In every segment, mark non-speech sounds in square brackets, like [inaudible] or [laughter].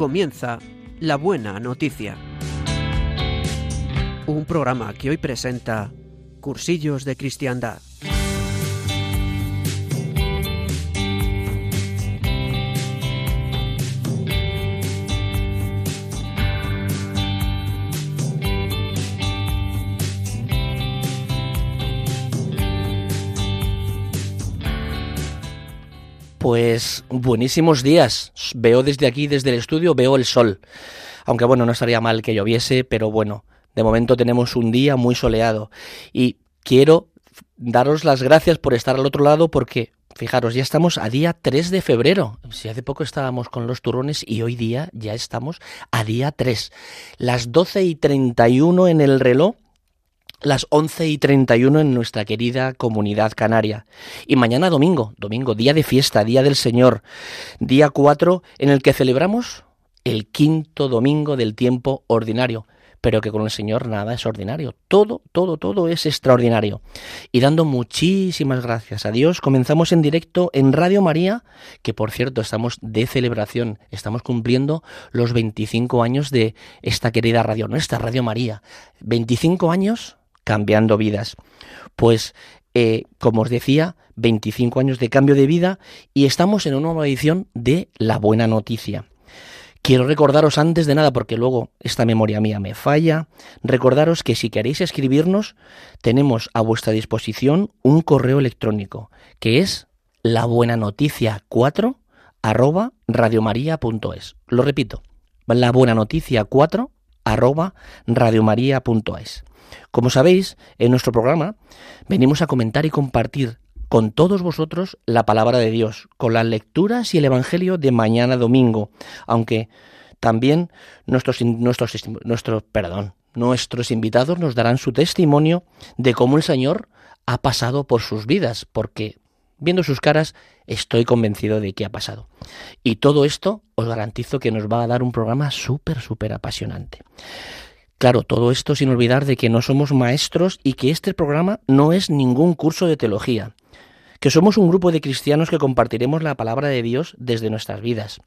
comienza La Buena Noticia. Un programa que hoy presenta Cursillos de Cristiandad. Pues buenísimos días. Veo desde aquí, desde el estudio, veo el sol. Aunque bueno, no estaría mal que lloviese, pero bueno, de momento tenemos un día muy soleado. Y quiero daros las gracias por estar al otro lado porque, fijaros, ya estamos a día 3 de febrero. Si hace poco estábamos con los turrones y hoy día ya estamos a día 3. Las 12 y 31 en el reloj las 11 y 31 en nuestra querida comunidad canaria. Y mañana domingo, domingo, día de fiesta, día del Señor, día 4 en el que celebramos el quinto domingo del tiempo ordinario. Pero que con el Señor nada es ordinario. Todo, todo, todo es extraordinario. Y dando muchísimas gracias a Dios, comenzamos en directo en Radio María, que por cierto estamos de celebración. Estamos cumpliendo los 25 años de esta querida radio, nuestra Radio María. 25 años cambiando vidas. Pues, eh, como os decía, 25 años de cambio de vida y estamos en una nueva edición de La Buena Noticia. Quiero recordaros antes de nada, porque luego esta memoria mía me falla, recordaros que si queréis escribirnos, tenemos a vuestra disposición un correo electrónico, que es la buena noticia 4 arroba radiomaria.es. Lo repito, la buena noticia 4 arroba radiomaria.es. Como sabéis, en nuestro programa venimos a comentar y compartir con todos vosotros la palabra de Dios, con las lecturas y el Evangelio de mañana domingo, aunque también nuestros, nuestros, perdón, nuestros invitados nos darán su testimonio de cómo el Señor ha pasado por sus vidas, porque viendo sus caras estoy convencido de que ha pasado. Y todo esto os garantizo que nos va a dar un programa súper, súper apasionante. Claro, todo esto sin olvidar de que no somos maestros y que este programa no es ningún curso de teología, que somos un grupo de cristianos que compartiremos la palabra de Dios desde nuestras vidas.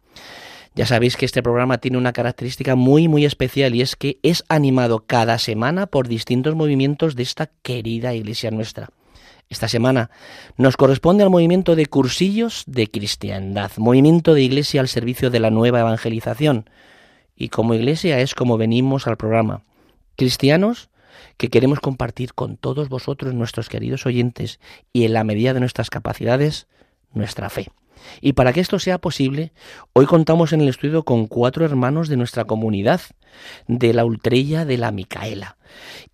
Ya sabéis que este programa tiene una característica muy muy especial y es que es animado cada semana por distintos movimientos de esta querida iglesia nuestra. Esta semana nos corresponde al movimiento de cursillos de cristiandad, movimiento de iglesia al servicio de la nueva evangelización, y como iglesia es como venimos al programa. Cristianos que queremos compartir con todos vosotros, nuestros queridos oyentes, y en la medida de nuestras capacidades, nuestra fe. Y para que esto sea posible, hoy contamos en el estudio con cuatro hermanos de nuestra comunidad, de la Ultrella de la Micaela,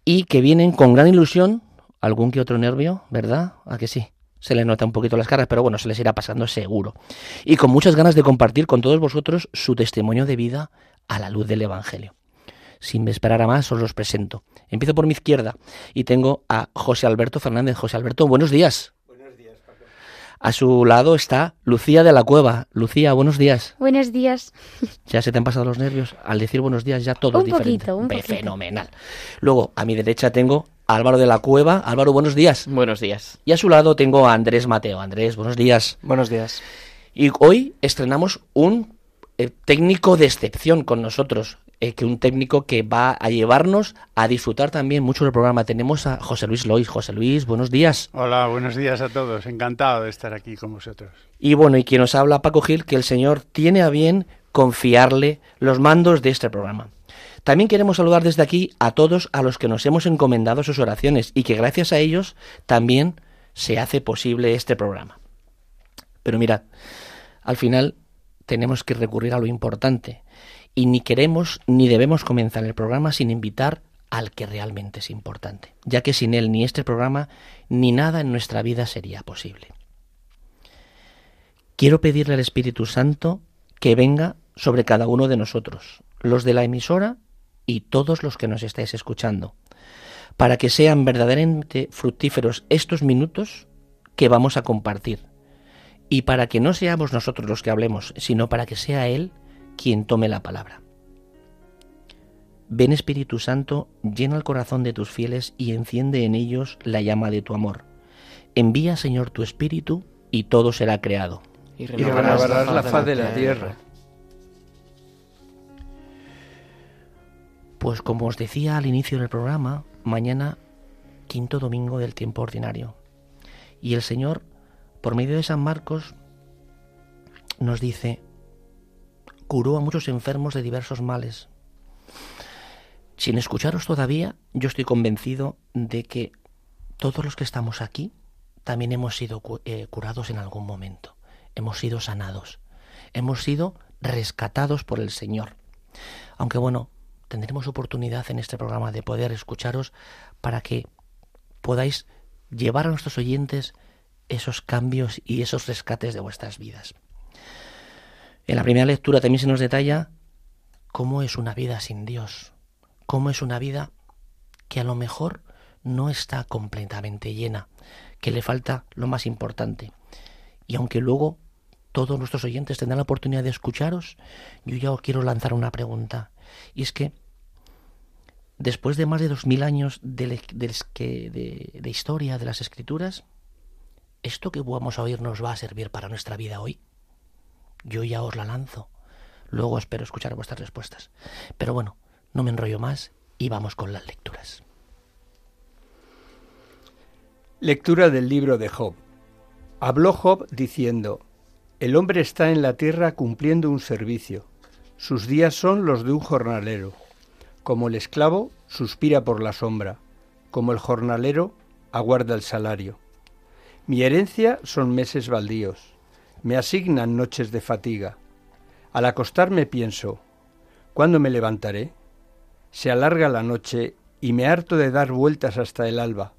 y que vienen con gran ilusión, algún que otro nervio, ¿verdad? ¿A que sí? Se les nota un poquito las caras, pero bueno, se les irá pasando seguro. Y con muchas ganas de compartir con todos vosotros su testimonio de vida a la luz del Evangelio. Sin esperar a más, os los presento. Empiezo por mi izquierda y tengo a José Alberto Fernández. José Alberto, buenos días. Buenos días, Paco. A su lado está Lucía de la Cueva. Lucía, buenos días. Buenos días. [laughs] ¿Ya se te han pasado los nervios? Al decir buenos días ya todo un es diferente. Poquito, un poquito. Fenomenal. Luego, a mi derecha tengo a Álvaro de la Cueva. Álvaro, buenos días. Buenos días. Y a su lado tengo a Andrés Mateo. Andrés, buenos días. Buenos días. Y hoy estrenamos un eh, técnico de excepción con nosotros, eh, que un técnico que va a llevarnos a disfrutar también mucho del programa. Tenemos a José Luis Lois. José Luis, buenos días. Hola, buenos días a todos. Encantado de estar aquí con vosotros. Y bueno, y quien nos habla, Paco Gil, que el Señor tiene a bien confiarle los mandos de este programa. También queremos saludar desde aquí a todos a los que nos hemos encomendado sus oraciones y que gracias a ellos también se hace posible este programa. Pero mirad, al final tenemos que recurrir a lo importante y ni queremos ni debemos comenzar el programa sin invitar al que realmente es importante, ya que sin él ni este programa ni nada en nuestra vida sería posible. Quiero pedirle al Espíritu Santo que venga sobre cada uno de nosotros, los de la emisora y todos los que nos estáis escuchando, para que sean verdaderamente fructíferos estos minutos que vamos a compartir, y para que no seamos nosotros los que hablemos, sino para que sea Él quien tome la palabra. Ven Espíritu Santo, llena el corazón de tus fieles y enciende en ellos la llama de tu amor. Envía, Señor, tu Espíritu y todo será creado. Y renovarás renovarás la faz de la tierra. Pues como os decía al inicio del programa, mañana quinto domingo del tiempo ordinario. Y el Señor, por medio de San Marcos, nos dice, curó a muchos enfermos de diversos males. Sin escucharos todavía, yo estoy convencido de que todos los que estamos aquí también hemos sido eh, curados en algún momento, hemos sido sanados, hemos sido rescatados por el Señor. Aunque bueno, tendremos oportunidad en este programa de poder escucharos para que podáis llevar a nuestros oyentes esos cambios y esos rescates de vuestras vidas. En la primera lectura también se nos detalla cómo es una vida sin Dios, cómo es una vida que a lo mejor no está completamente llena, que le falta lo más importante. Y aunque luego todos nuestros oyentes tendrán la oportunidad de escucharos, yo ya os quiero lanzar una pregunta. Y es que, después de más de dos mil años de, de, historia de las escrituras, ¿esto que vamos a oír nos va a servir para nuestra vida hoy? Yo ya os la lanzo. Luego espero escuchar vuestras respuestas. Pero bueno, no me enrollo más y vamos con las lecturas. Lectura del libro de Job. Habló Job diciendo, El hombre está en la tierra cumpliendo un servicio. Sus días son los de un jornalero. Como el esclavo suspira por la sombra, como el jornalero aguarda el salario. Mi herencia son meses baldíos, me asignan noches de fatiga. Al acostarme pienso, ¿cuándo me levantaré? Se alarga la noche y me harto de dar vueltas hasta el alba.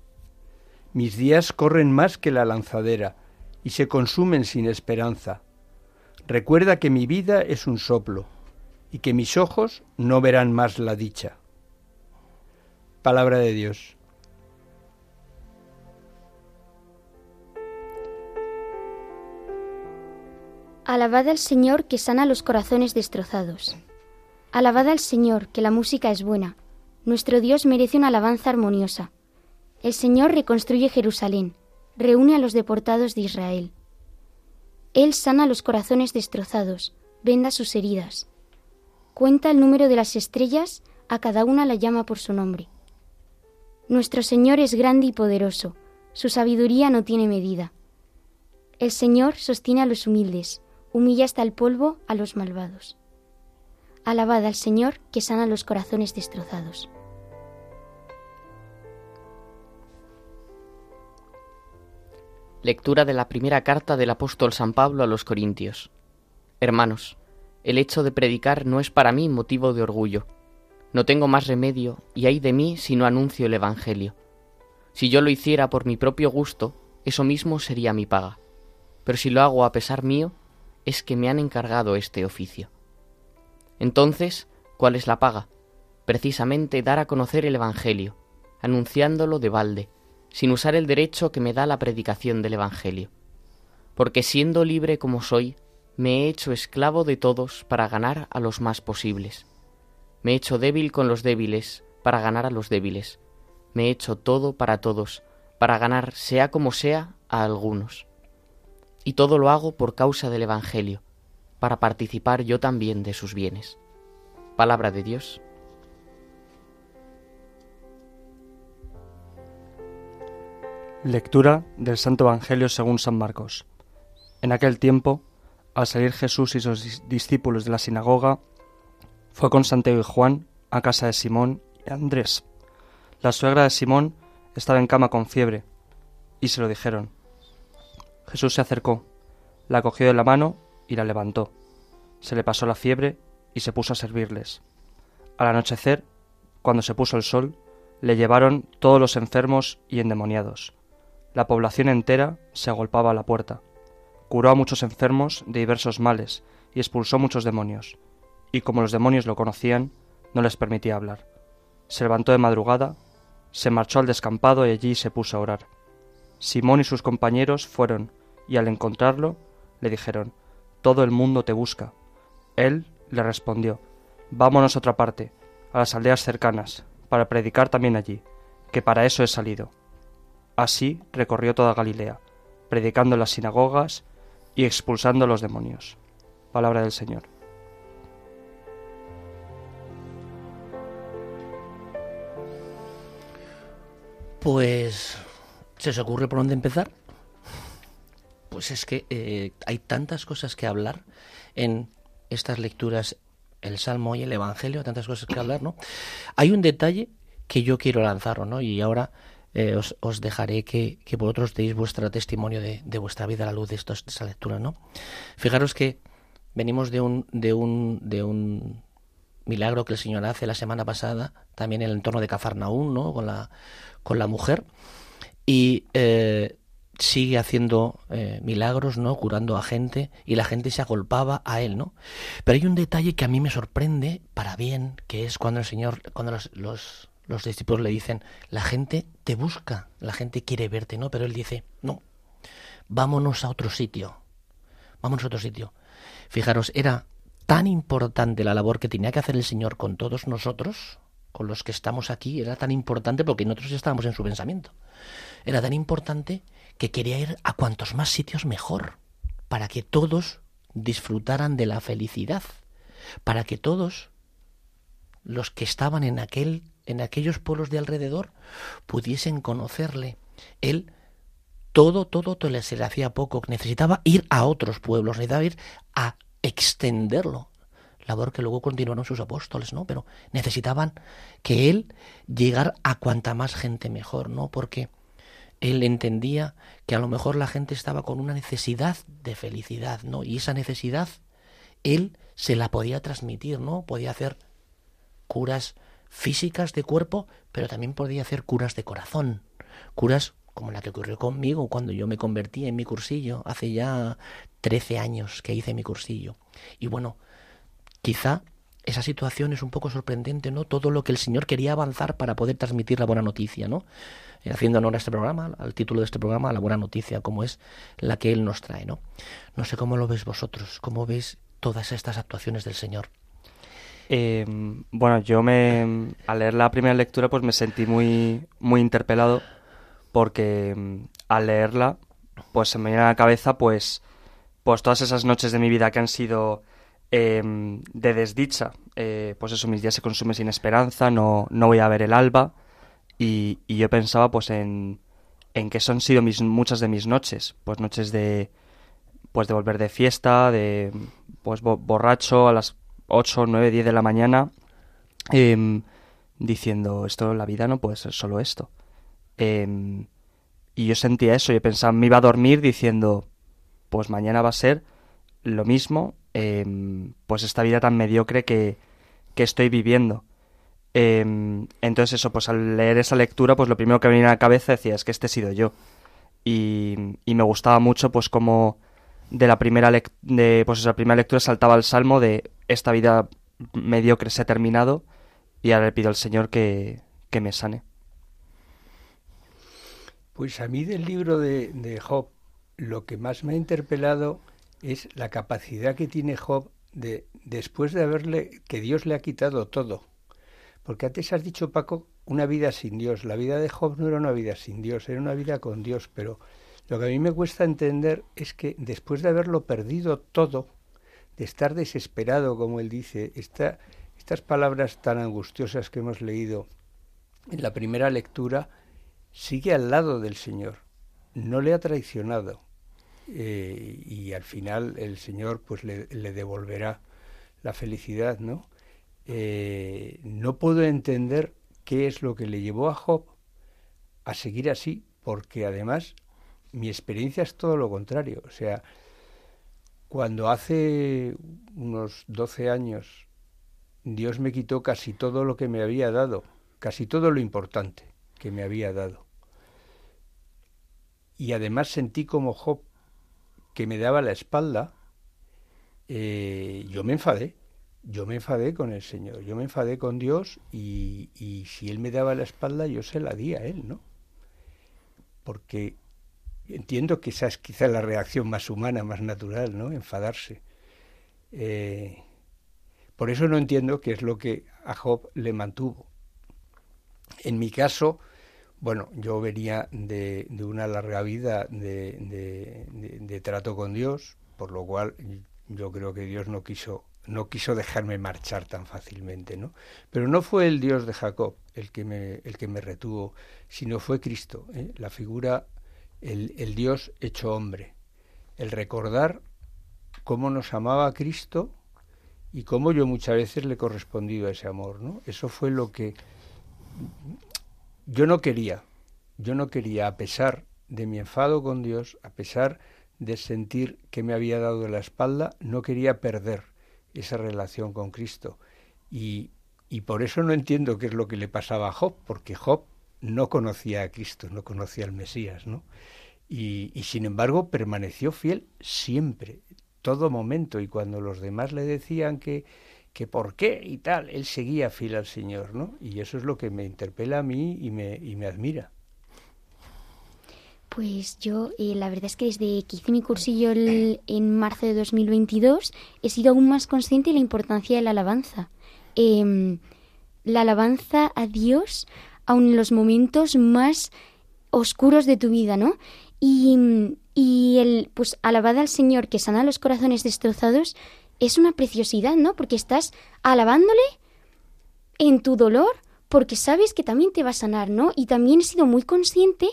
Mis días corren más que la lanzadera y se consumen sin esperanza. Recuerda que mi vida es un soplo y que mis ojos no verán más la dicha. Palabra de Dios. Alabad al Señor que sana los corazones destrozados. Alabad al Señor que la música es buena. Nuestro Dios merece una alabanza armoniosa. El Señor reconstruye Jerusalén, reúne a los deportados de Israel. Él sana los corazones destrozados, venda sus heridas. Cuenta el número de las estrellas, a cada una la llama por su nombre. Nuestro Señor es grande y poderoso, su sabiduría no tiene medida. El Señor sostiene a los humildes, humilla hasta el polvo a los malvados. Alabad al Señor que sana los corazones destrozados. Lectura de la primera carta del apóstol San Pablo a los Corintios. Hermanos, el hecho de predicar no es para mí motivo de orgullo. No tengo más remedio, y hay de mí si no anuncio el Evangelio. Si yo lo hiciera por mi propio gusto, eso mismo sería mi paga. Pero si lo hago a pesar mío, es que me han encargado este oficio. Entonces, ¿cuál es la paga? Precisamente dar a conocer el Evangelio, anunciándolo de balde, sin usar el derecho que me da la predicación del Evangelio. Porque siendo libre como soy, me he hecho esclavo de todos para ganar a los más posibles. Me he hecho débil con los débiles para ganar a los débiles. Me he hecho todo para todos, para ganar, sea como sea, a algunos. Y todo lo hago por causa del Evangelio, para participar yo también de sus bienes. Palabra de Dios. Lectura del Santo Evangelio según San Marcos. En aquel tiempo, al salir Jesús y sus discípulos de la sinagoga, fue con Santiago y Juan a casa de Simón y Andrés. La suegra de Simón estaba en cama con fiebre, y se lo dijeron. Jesús se acercó, la cogió de la mano y la levantó. Se le pasó la fiebre y se puso a servirles. Al anochecer, cuando se puso el sol, le llevaron todos los enfermos y endemoniados la población entera se agolpaba a la puerta. Curó a muchos enfermos de diversos males y expulsó muchos demonios. Y como los demonios lo conocían, no les permitía hablar. Se levantó de madrugada, se marchó al descampado y allí se puso a orar. Simón y sus compañeros fueron, y al encontrarlo le dijeron, Todo el mundo te busca. Él le respondió, Vámonos a otra parte, a las aldeas cercanas, para predicar también allí, que para eso he salido. Así recorrió toda Galilea, predicando en las sinagogas y expulsando a los demonios. Palabra del Señor. Pues, ¿se os ocurre por dónde empezar? Pues es que eh, hay tantas cosas que hablar en estas lecturas, el Salmo y el Evangelio, tantas cosas que hablar, ¿no? Hay un detalle que yo quiero lanzar, ¿no? Y ahora eh, os, dejaré que, que, vosotros deis vuestro testimonio de, vuestra vida a la luz de, estos, lectura, ¿no? Fijaros que venimos de un, de un, de un milagro que el Señor hace la semana pasada, también en el entorno de Cafarnaún, ¿no? Con la, con la mujer. Y eh, sigue haciendo eh, milagros, ¿no? Curando a gente y la gente se agolpaba a él, ¿no? Pero hay un detalle que a mí me sorprende para bien, que es cuando el Señor, cuando los, los, los discípulos le dicen, la gente te busca, la gente quiere verte, ¿no? Pero él dice, no, vámonos a otro sitio, vámonos a otro sitio. Fijaros, era tan importante la labor que tenía que hacer el Señor con todos nosotros, con los que estamos aquí, era tan importante porque nosotros estábamos en su pensamiento. Era tan importante que quería ir a cuantos más sitios mejor, para que todos disfrutaran de la felicidad, para que todos los que estaban en aquel en aquellos pueblos de alrededor pudiesen conocerle. Él todo, todo, todo se le hacía poco. Necesitaba ir a otros pueblos, necesitaba ir a extenderlo. Labor que luego continuaron sus apóstoles, ¿no? Pero necesitaban que él llegara a cuanta más gente mejor, ¿no? Porque él entendía que a lo mejor la gente estaba con una necesidad de felicidad, ¿no? Y esa necesidad él se la podía transmitir, ¿no? Podía hacer curas físicas de cuerpo, pero también podía hacer curas de corazón, curas como la que ocurrió conmigo cuando yo me convertí en mi cursillo, hace ya 13 años que hice mi cursillo. Y bueno, quizá esa situación es un poco sorprendente, ¿no? Todo lo que el Señor quería avanzar para poder transmitir la buena noticia, ¿no? Eh, haciendo honor a este programa, al título de este programa, la buena noticia, como es la que Él nos trae, ¿no? No sé cómo lo veis vosotros, cómo veis todas estas actuaciones del Señor. Eh, bueno, yo me al leer la primera lectura pues me sentí muy muy interpelado porque mm, al leerla pues se me viene a la cabeza pues pues todas esas noches de mi vida que han sido em, de desdicha, eh, pues eso, mis días se consumen sin esperanza, no, no voy a ver el alba, y, yo pensaba pues en, en que son sido mis, muchas de mis noches, pues noches de pues de volver de fiesta, de pues borracho a las 8, 9, 10 de la mañana em, diciendo esto, la vida no puede ser solo esto. Em, y yo sentía eso, yo pensaba, me iba a dormir diciendo, pues mañana va a ser lo mismo, em, pues esta vida tan mediocre que, que estoy viviendo. Em, entonces eso, pues al leer esa lectura, pues lo primero que me venía a la cabeza decía, es que este he sido yo. Y, y me gustaba mucho, pues como de la primera, de, pues esa primera lectura saltaba el salmo de esta vida mediocre se ha terminado y ahora le pido al Señor que, que me sane. Pues a mí del libro de, de Job lo que más me ha interpelado es la capacidad que tiene Job de, después de haberle, que Dios le ha quitado todo, porque antes has dicho, Paco, una vida sin Dios. La vida de Job no era una vida sin Dios, era una vida con Dios, pero lo que a mí me cuesta entender es que después de haberlo perdido todo, de estar desesperado, como él dice, estas palabras tan angustiosas que hemos leído en la primera lectura, sigue al lado del Señor, no le ha traicionado. Eh, y al final el Señor pues le, devolverá la felicidad, ¿no? Eh, no puedo entender qué es lo que le llevó a Job a seguir así, porque además mi experiencia es todo lo contrario. O sea, cuando hace unos 12 años Dios me quitó casi todo lo que me había dado, casi todo lo importante que me había dado. Y además sentí como Job que me daba la espalda, eh, yo me enfadé yo me enfadé con el Señor, yo me enfadé con Dios y, si Él me daba la espalda, yo se la di a Él, ¿no? Porque entiendo que esa es quizá la reacción más humana, más natural, ¿no? Enfadarse. Eh, por eso no entiendo qué es lo que a Job le mantuvo. En mi caso, bueno, yo venía de, una larga vida de trato con Dios, por lo cual yo creo que Dios no quiso no quiso dejarme marchar tan fácilmente, ¿no? Pero no fue el Dios de Jacob el que me, el que me retuvo, sino fue Cristo, ¿eh? la figura, el, el Dios hecho hombre, el recordar cómo nos amaba Cristo y cómo yo muchas veces le he correspondido a ese amor, ¿no? Eso fue lo que yo no quería, yo no quería, a pesar de mi enfado con Dios, a pesar de sentir que me había dado la espalda, no quería perder esa relación con Cristo. Y, y por eso no entiendo qué es lo que le pasaba a Job, porque Job no conocía a Cristo, no conocía al Mesías, ¿no? Y, y, sin embargo permaneció fiel siempre, todo momento, y cuando los demás le decían que, que por qué y tal, él seguía fiel al Señor, ¿no? Y eso es lo que me interpela a mí y me, y me admira. Pues yo, eh, la verdad es que desde que hice mi cursillo en marzo de 2022, he sido aún más consciente de la importancia de la alabanza. Eh, la alabanza a Dios, aun en los momentos más oscuros de tu vida, ¿no? Y, y el, pues, alabad al Señor que sana los corazones destrozados es una preciosidad, ¿no? Porque estás alabándole en tu dolor, porque sabes que también te va a sanar, ¿no? Y también he sido muy consciente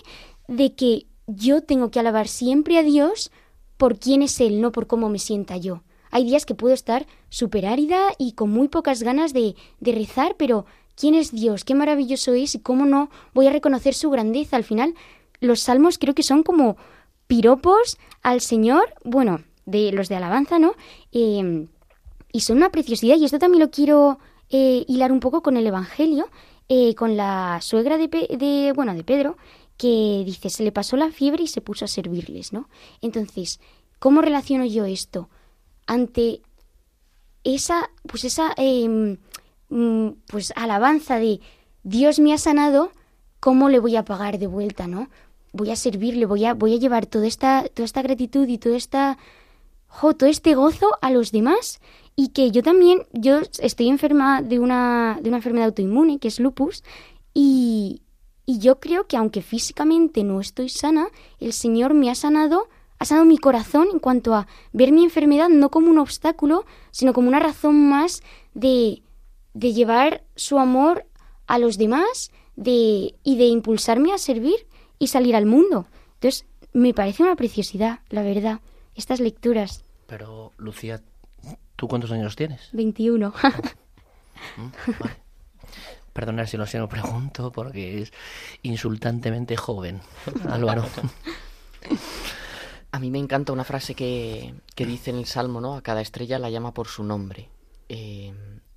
de que yo tengo que alabar siempre a Dios por quién es Él, no por cómo me sienta yo. Hay días que puedo estar súper árida y con muy pocas ganas de, de rezar, pero ¿quién es Dios? ¿Qué maravilloso es? ¿Y cómo no voy a reconocer su grandeza? Al final, los salmos creo que son como piropos al Señor, bueno, de los de alabanza, ¿no? Eh, y son una preciosidad, y esto también lo quiero eh, hilar un poco con el Evangelio, eh, con la suegra de, de, bueno, de Pedro, que dice, se le pasó la fiebre y se puso a servirles, ¿no? Entonces, ¿cómo relaciono yo esto? Ante esa, pues esa, eh, pues alabanza de Dios me ha sanado, ¿cómo le voy a pagar de vuelta, no? Voy a servirle, voy a, voy a llevar toda esta, toda esta gratitud y toda esta, jo, todo este gozo a los demás y que yo también, yo estoy enferma de una, de una enfermedad autoinmune que es lupus y, y yo creo que aunque físicamente no estoy sana, el Señor me ha sanado, ha sanado mi corazón en cuanto a ver mi enfermedad no como un obstáculo, sino como una razón más de, de llevar su amor a los demás de, y de impulsarme a servir y salir al mundo. Entonces, me parece una preciosidad, la verdad, estas lecturas. Pero, Lucía, ¿tú cuántos años tienes? 21. [laughs] Mm, vale. Perdonad si no se lo pregunto porque es insultantemente joven, [laughs] Álvaro. A mí me encanta una frase que, que, dice en el Salmo, ¿no? A cada estrella la llama por su nombre. Eh,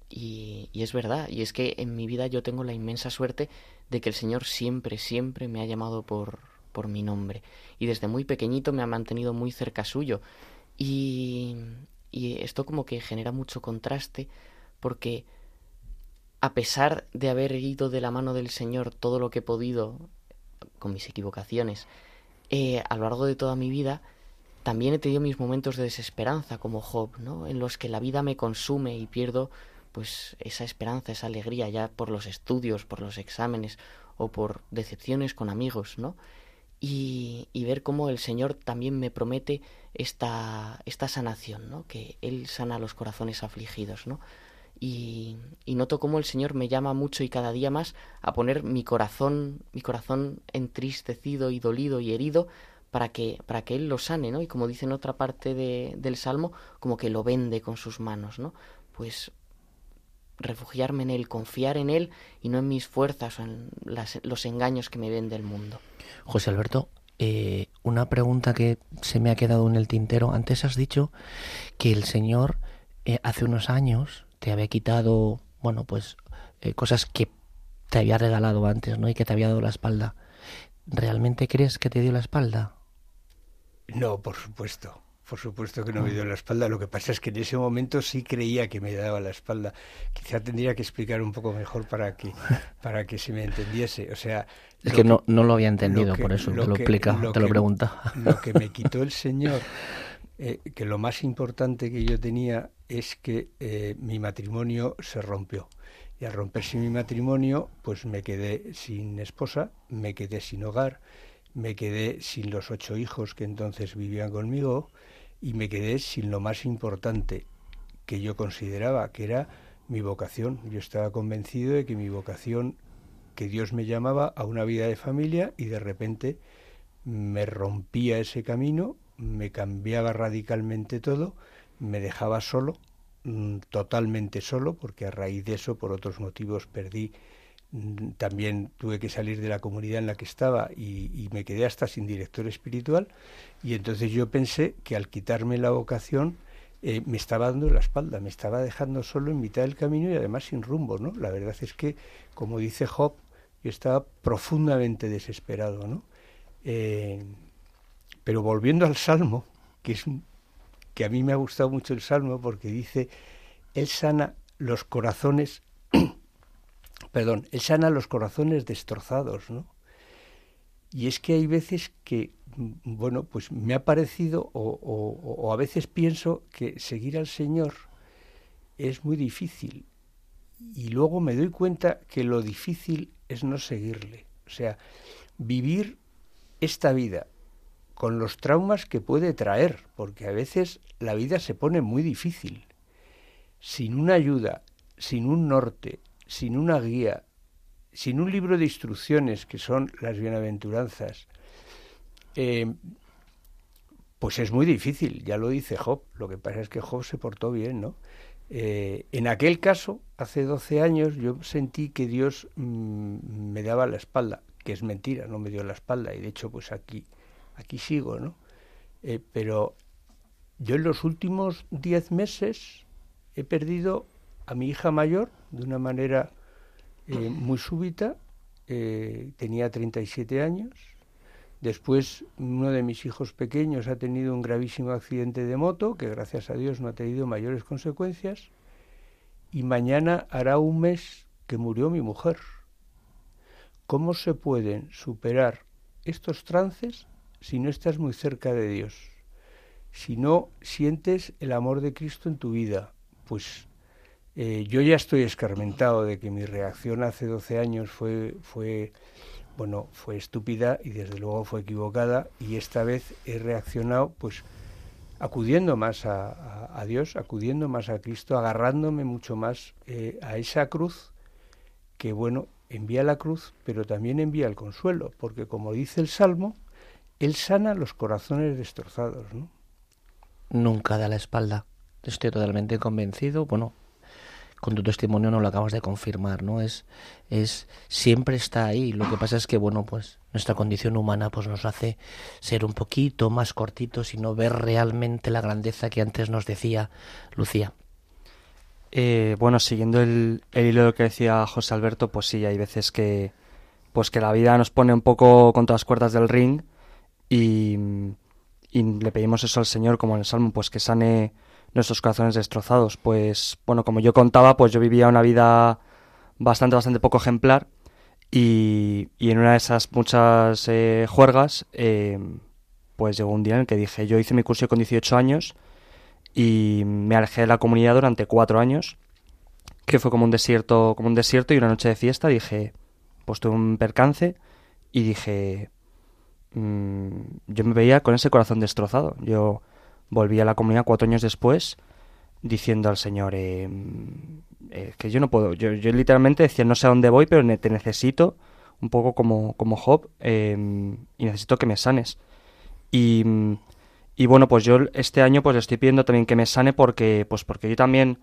y, y, es verdad, y es que en mi vida yo tengo la inmensa suerte de que el Señor siempre, siempre me ha llamado por, por mi nombre. Y desde muy pequeñito me ha mantenido muy cerca suyo. Y, esto como que genera mucho contraste porque a pesar de haber ido de la mano del Señor todo lo que he podido, con mis equivocaciones, eh, a lo largo de toda mi vida, también he tenido mis momentos de desesperanza como Job, ¿no? En los que la vida me consume y pierdo pues esa esperanza, esa alegría ya por los estudios, por los exámenes o por decepciones con amigos, ¿no? Y, ver cómo el Señor también me promete esta, esta sanación, ¿no? Que Él sana los corazones afligidos, ¿no? y, y, noto cómo el Señor me llama mucho y cada día más a poner mi corazón, mi corazón entristecido y dolido y herido para que, para que Él lo sane, ¿no? Y como dice en otra parte de, del Salmo, como que lo vende con sus manos, ¿no? Pues refugiarme en Él, confiar en Él y no en mis fuerzas o en las, los engaños que me vende el mundo. José Alberto, eh, una pregunta que se me ha quedado en el tintero. Antes has dicho que el Señor eh, hace unos años te había quitado, bueno, pues eh, cosas que te había regalado antes, ¿no? Y que te había dado la espalda. ¿Realmente crees que te dio la espalda? No, por supuesto. Por supuesto que no me dio la espalda. Lo que pasa es que en ese momento sí creía que me daba la espalda. Quizá tendría que explicar un poco mejor para que [laughs] para que se me entendiese. O sea, es que, que, no, no lo había entendido, que, por eso lo te lo que, explica, lo te lo pregunta. Lo que me [laughs] quitó el Señor eh, que lo más importante que yo tenía es que eh, mi matrimonio se rompió. Y al romperse mi matrimonio, pues me quedé sin esposa, me quedé sin hogar, me quedé sin los ocho hijos que entonces vivían conmigo y me quedé sin lo más importante, que yo consideraba que era mi vocación. Yo estaba convencido de que mi vocación, que Dios me llamaba a una vida de familia y de repente me rompía ese camino, me cambiaba radicalmente todo, me dejaba solo, mm, totalmente solo, porque a raíz de eso, por otros motivos, perdí también tuve que salir de la comunidad en la que estaba y, me quedé hasta sin director espiritual y entonces yo pensé que al quitarme la vocación eh, me estaba dando la espalda, me estaba dejando solo en mitad del camino y además sin rumbo, ¿no? La verdad es que, como dice Job, yo estaba profundamente desesperado, ¿no? Eh, pero volviendo al Salmo, que es que a mí me ha gustado mucho el Salmo porque dice, Él sana los corazones, perdón, Él sana los corazones destrozados, ¿no? Y es que hay veces que, bueno, pues me ha parecido, o, o a veces pienso que seguir al Señor es muy difícil. Y luego me doy cuenta que lo difícil es no seguirle. O sea, vivir esta vida con los traumas que puede traer, porque a veces la vida se pone muy difícil. Sin una ayuda, sin un norte, sin una guía, sin un libro de instrucciones que son las bienaventuranzas, eh, pues es muy difícil, ya lo dice Job. Lo que pasa es que Job se portó bien, ¿no? Eh, en aquel caso, hace 12 años, yo sentí que Dios mm, me daba la espalda que es mentira, no me dio la espalda y de hecho pues aquí, aquí sigo, ¿no? Eh, pero yo en los últimos diez meses he perdido a mi hija mayor de una manera eh, muy súbita, eh, tenía 37 años, después uno de mis hijos pequeños ha tenido un gravísimo accidente de moto, que gracias a Dios no ha tenido mayores consecuencias, y mañana hará un mes que murió mi mujer. ¿Cómo se pueden superar estos trances si no estás muy cerca de Dios? Si no sientes el amor de Cristo en tu vida, pues eh, yo ya estoy escarmentado de que mi reacción hace 12 años fue, fue, bueno, fue estúpida y desde luego fue equivocada y esta vez he reaccionado pues acudiendo más a, Dios, acudiendo más a Cristo, agarrándome mucho más eh, a esa cruz que bueno, envía la cruz, pero también envía el consuelo, porque como dice el Salmo, Él sana los corazones destrozados. ¿no? Nunca da la espalda. Estoy totalmente convencido. Bueno, con tu testimonio no lo acabas de confirmar, ¿no? Es, es, siempre está ahí. Lo que pasa es que, bueno, pues nuestra condición humana pues nos hace ser un poquito más cortitos y no ver realmente la grandeza que antes nos decía Lucía. Eh, bueno, siguiendo el, hilo de lo que decía José Alberto, pues sí, hay veces que, pues que la vida nos pone un poco contra las cuerdas del ring y, le pedimos eso al Señor, como en el Salmo, pues que sane nuestros corazones destrozados. Pues bueno, como yo contaba, pues yo vivía una vida bastante, bastante poco ejemplar y, en una de esas muchas eh, juergas, eh, pues llegó un día en el que dije, yo hice mi curso con 18 años y me alejé de la comunidad durante cuatro años, que fue como un desierto, como un desierto y una noche de fiesta dije, pues tuve un percance y dije, mm, yo me veía con ese corazón destrozado. Yo volví a la comunidad cuatro años después diciendo al Señor eh, eh, que yo no puedo, yo, literalmente decía no sé a dónde voy, pero te necesito, un poco como, como Job, eh, y necesito que me sanes. Y y bueno, pues yo este año pues estoy pidiendo también que me sane porque pues porque yo también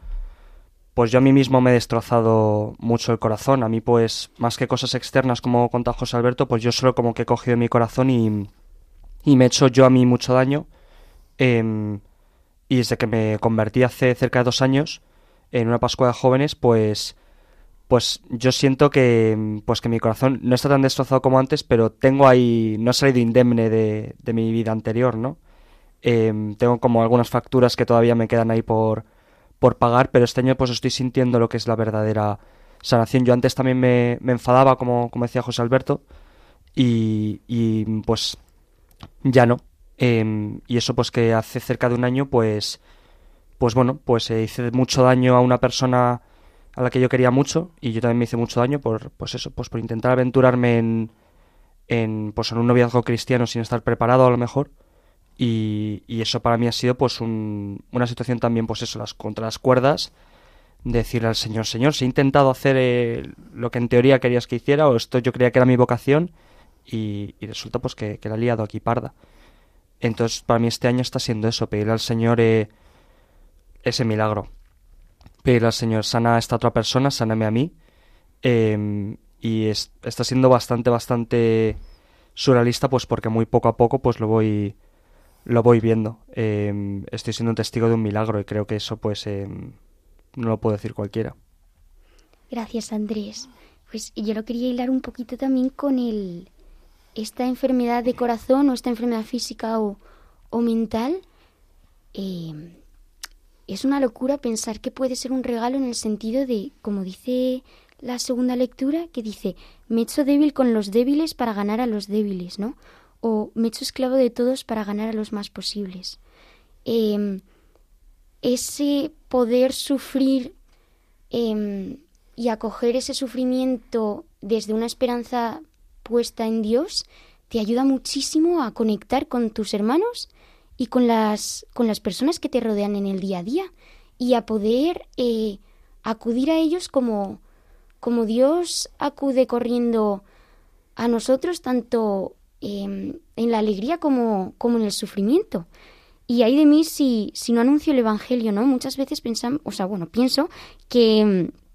pues yo a mí mismo me he destrozado mucho el corazón. A mí pues más que cosas externas como contaba José Alberto, pues yo solo como que he cogido mi corazón y, y me he hecho yo a mí mucho daño. Em, y desde que me convertí hace cerca de dos años en una Pascua de jóvenes, pues pues yo siento que pues que mi corazón no está tan destrozado como antes, pero tengo ahí no he salido indemne de, de mi vida anterior, ¿no? Em, tengo como algunas facturas que todavía me quedan ahí por, por pagar, pero este año pues estoy sintiendo lo que es la verdadera sanación. Yo antes también me, me enfadaba, como, como decía José Alberto, y, y pues ya no. Em, y eso pues que hace cerca de un año pues pues bueno, pues hice mucho daño a una persona a la que yo quería mucho y yo también me hice mucho daño por pues eso, pues por intentar aventurarme en en pues en un noviazgo cristiano sin estar preparado a lo mejor Y, y eso para mí ha sido pues un- una situación también pues eso, las contra las cuerdas, decirle al Señor, Señor, si he intentado hacer eh, lo que en teoría querías que hiciera o esto yo creía que era mi vocación y, y resulta pues que, que la he liado aquí parda. Entonces para mí este año está siendo eso, pedirle al Señor eh, ese milagro. Pedirle al Señor, sana a esta otra persona, sáname a mí. Eh, y es- está siendo bastante, bastante surrealista, pues porque muy poco a poco pues lo voy lo voy viendo. Eh, estoy siendo un testigo de un milagro y creo que eso pues eh, no lo puede decir cualquiera. Gracias, Andrés. Pues yo lo quería hilar un poquito también con el esta enfermedad de corazón o esta enfermedad física o, o mental. eh, es una locura pensar que puede ser un regalo en el sentido de, como dice la segunda lectura, que dice, me he hecho débil con los débiles para ganar a los débiles, ¿no? O me he hecho esclavo de todos para ganar a los más posibles. Em, ese poder sufrir em, y acoger ese sufrimiento desde una esperanza puesta en Dios te ayuda muchísimo a conectar con tus hermanos y con las, con las personas que te rodean en el día a día y a poder eh, acudir a ellos como, como Dios acude corriendo a nosotros tanto em, en la alegría como, como en el sufrimiento. Y hay de mí si, si no anuncio el Evangelio, ¿no? Muchas veces pensamos, o sea, bueno, pienso que, mm,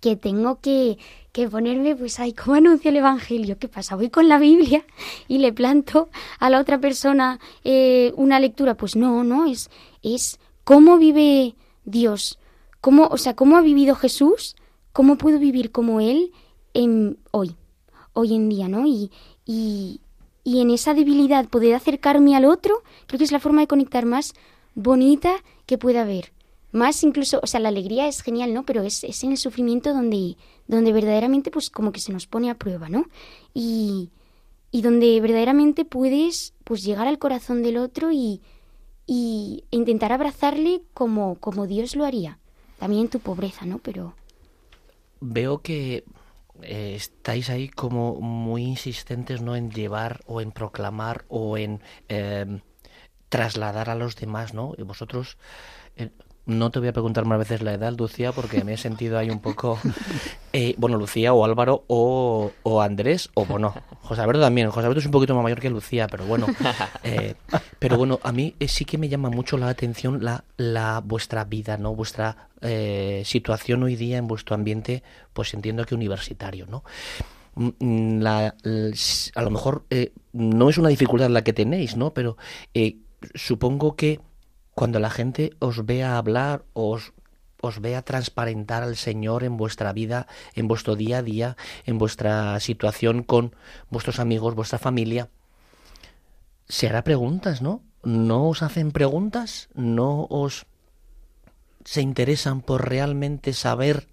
que tengo que, que ponerme, pues, ay, ¿cómo anuncio el Evangelio? ¿Qué pasa? Voy con la Biblia y le planto a la otra persona eh, una lectura. Pues no, no, es, es cómo vive Dios, cómo, o sea, cómo ha vivido Jesús, cómo puedo vivir como Él en, hoy, hoy en día, ¿no? Y, y, y en esa debilidad poder acercarme al otro, creo que es la forma de conectar más bonita que pueda haber. Más incluso, o sea, la alegría es genial, ¿no? Pero es, es en el sufrimiento donde, donde verdaderamente pues como que se nos pone a prueba, ¿no? Y, y donde verdaderamente puedes pues llegar al corazón del otro y, y intentar abrazarle como, como Dios lo haría. También en tu pobreza, ¿no? Pero Veo que eh, estáis ahí como muy insistentes no en llevar o en proclamar o en eh, trasladar a los demás, ¿no? Y vosotros eh, no te voy a preguntar más veces la edad, Lucía, porque me he sentido ahí un poco, eh, bueno, Lucía o Álvaro o, Andrés o bueno, José Alberto también. José Alberto es un poquito más mayor que Lucía, pero bueno, eh, pero bueno, a mí eh, sí que me llama mucho la atención la, vuestra vida, ¿no? Vuestra situación hoy día en vuestro ambiente, pues entiendo que universitario, ¿no? Mm, mm, La, a lo mejor no es una dificultad la que tenéis, ¿no? Pero supongo que cuando la gente os vea hablar, os, os vea transparentar al Señor en vuestra vida, en vuestro día a día, en vuestra situación con vuestros amigos, vuestra familia, se hará preguntas, ¿no? ¿No os hacen preguntas? ¿No os se interesan por realmente saber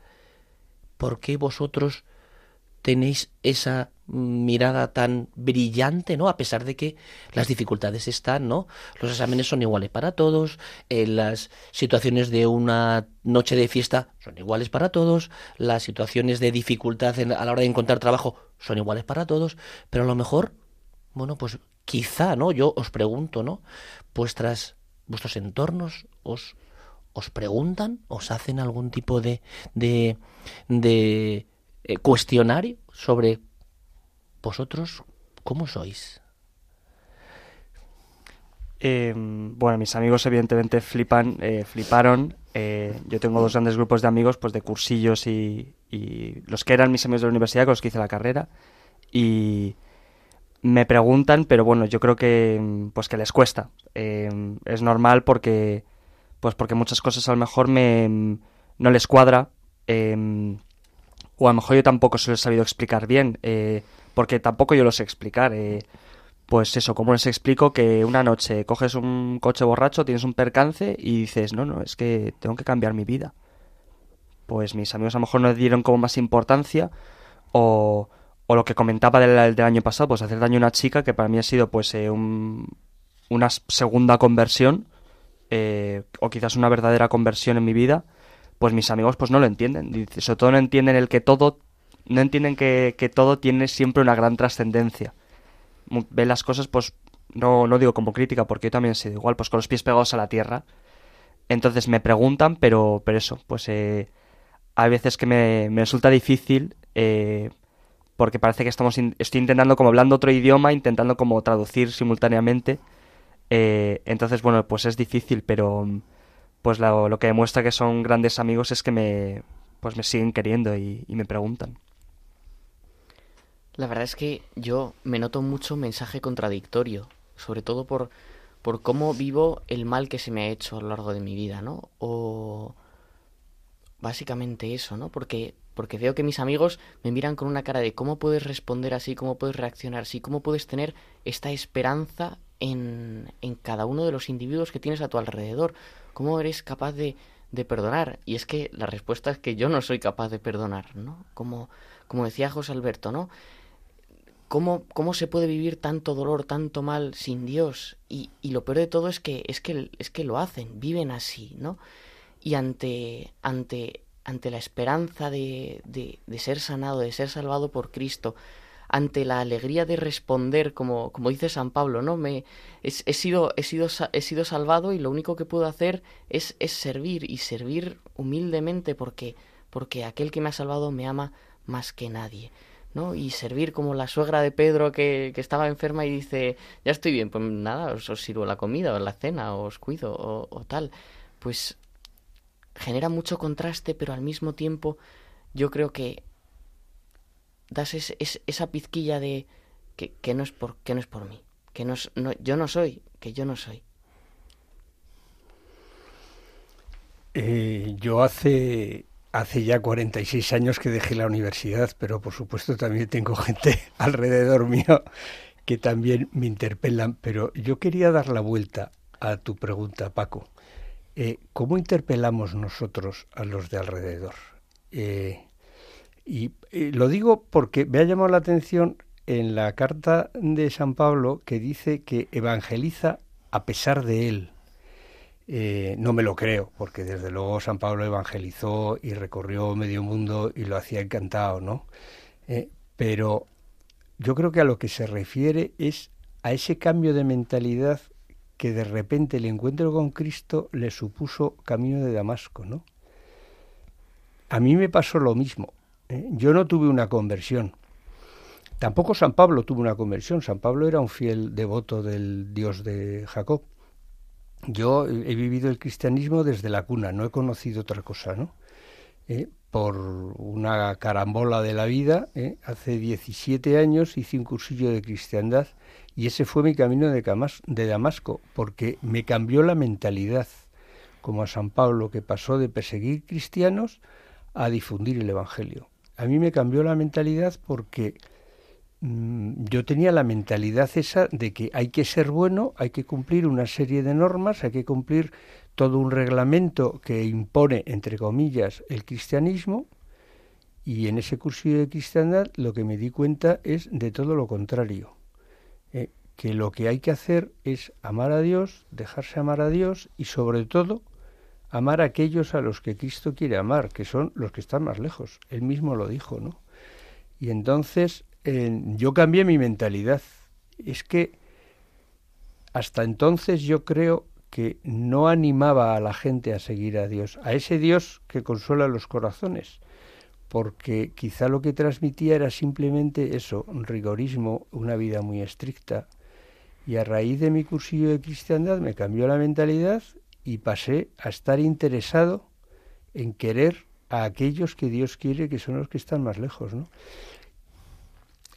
por qué vosotros tenéis esa mirada tan brillante, ¿no? A pesar de que las dificultades están, ¿no? Los exámenes son iguales para todos, eh, las situaciones de una noche de fiesta son iguales para todos, las situaciones de dificultad a la hora de encontrar trabajo son iguales para todos, pero a lo mejor, bueno, pues quizá, ¿no? Yo os pregunto, ¿no? Vuestras, vuestros entornos os, os preguntan, os hacen algún tipo de, de, de eh, cuestionario sobre vosotros, ¿cómo sois? Eh, bueno, mis amigos evidentemente flipan, eh, fliparon. Eh, yo tengo dos grandes grupos de amigos, pues de cursillos y, y los que eran mis amigos de la universidad con los que hice la carrera. Y me preguntan, pero bueno, yo creo que mm, pues que les cuesta. Eh, es normal porque pues porque muchas cosas a lo mejor me no les cuadra. o a lo mejor yo tampoco se lo he sabido explicar bien, eh, porque tampoco yo lo sé explicar. eh, pues eso, ¿cómo les explico que una noche coges un coche borracho, tienes un percance y dices, no, no, es que tengo que cambiar mi vida? Pues mis amigos a lo mejor no dieron como más importancia o, o lo que comentaba del, del año pasado, pues hacer daño a una chica que para mí ha sido pues eh, un- una segunda conversión eh, o quizás una verdadera conversión en mi vida, pues mis amigos pues no lo entienden. Sobre todo no entienden el que todo, no entienden que, que todo tiene siempre una gran trascendencia. Ven las cosas pues no, no digo como crítica porque yo también he igual, pues con los pies pegados a la tierra. Entonces me preguntan, pero, pero eso, pues eh, hay veces que me, me resulta difícil eh, porque parece que estamos estoy intentando como hablando otro idioma, intentando como traducir simultáneamente. Eh, entonces, bueno, pues es difícil, pero pues lo, lo, que demuestra que son grandes amigos es que me, pues me siguen queriendo y me preguntan. La verdad es que yo me noto mucho mensaje contradictorio, sobre todo por, por cómo vivo el mal que se me ha hecho a lo largo de mi vida, ¿no? O básicamente eso, ¿no? Porque porque veo que mis amigos me miran con una cara de cómo puedes responder así, cómo puedes reaccionar así, cómo puedes tener esta esperanza en, en cada uno de los individuos que tienes a tu alrededor, cómo eres capaz de, de perdonar. Y es que la respuesta es que yo no soy capaz de perdonar, ¿no? Como, como decía José Alberto, ¿no? ¿Cómo, ¿Cómo se puede vivir tanto dolor, tanto mal sin Dios? Y, y lo peor de todo es que, es que es que lo hacen, viven así, ¿no? Y ante, ante, ante la esperanza de, de, de ser sanado, de ser salvado por Cristo, ante la alegría de responder, como, como dice San Pablo, ¿no? Me, he, sido, he, sido, he sido salvado y lo único que puedo hacer es, es servir y servir humildemente porque, porque aquel que me ha salvado me ama más que nadie. ¿No? Y servir como la suegra de Pedro que, que estaba enferma y dice, ya estoy bien, pues nada, os, sirvo la comida o la cena, o os cuido o, tal. Pues genera mucho contraste, pero al mismo tiempo yo creo que das es, es, esa pizquilla de que, que, no es por, que no es por mí, que no, es, no, yo no soy, que yo no soy. Eh, yo hace hace ya 46 años que dejé la universidad, pero por supuesto también tengo [laughs] gente alrededor mío que también me interpelan. Pero yo quería dar la vuelta a tu pregunta, Paco. Eh, ¿Cómo interpelamos nosotros a los de alrededor? Eh, y eh, lo digo porque me ha llamado la atención en la carta de San Pablo que dice que evangeliza a pesar de él. Eh, no me lo creo, porque desde luego San Pablo evangelizó y recorrió medio mundo y lo hacía encantado, ¿no? Eh, pero yo creo que a lo que se refiere es a ese cambio de mentalidad que de repente el encuentro con Cristo le supuso camino de Damasco, ¿no? A mí me pasó lo mismo. ¿eh? Yo no tuve una conversión. Tampoco San Pablo tuvo una conversión. San Pablo era un fiel devoto del Dios de Jacob. Yo he vivido el cristianismo desde la cuna, no he conocido otra cosa, ¿no? Eh, por una carambola de la vida, ¿eh? hace 17 años hice un cursillo de cristiandad y ese fue mi camino de, de Damasco, porque me cambió la mentalidad, como a San Pablo, que pasó de perseguir cristianos a difundir el Evangelio. A mí me cambió la mentalidad porque yo tenía la mentalidad esa de que hay que ser bueno, hay que cumplir una serie de normas, hay que cumplir todo un reglamento que impone, entre comillas, el cristianismo, y en ese curso de cristiandad lo que me di cuenta es de todo lo contrario, eh, que lo que hay que hacer es amar a Dios, dejarse amar a Dios y sobre todo amar a aquellos a los que Cristo quiere amar, que son los que están más lejos. Él mismo lo dijo, ¿no? Y entonces yo cambié mi mentalidad. Es que hasta entonces yo creo que no animaba a la gente a seguir a Dios, a ese Dios que consuela los corazones, porque quizá lo que transmitía era simplemente eso, un rigorismo, una vida muy estricta. Y a raíz de mi cursillo de cristiandad me cambió la mentalidad y pasé a estar interesado en querer a aquellos que Dios quiere, que son los que están más lejos, ¿no?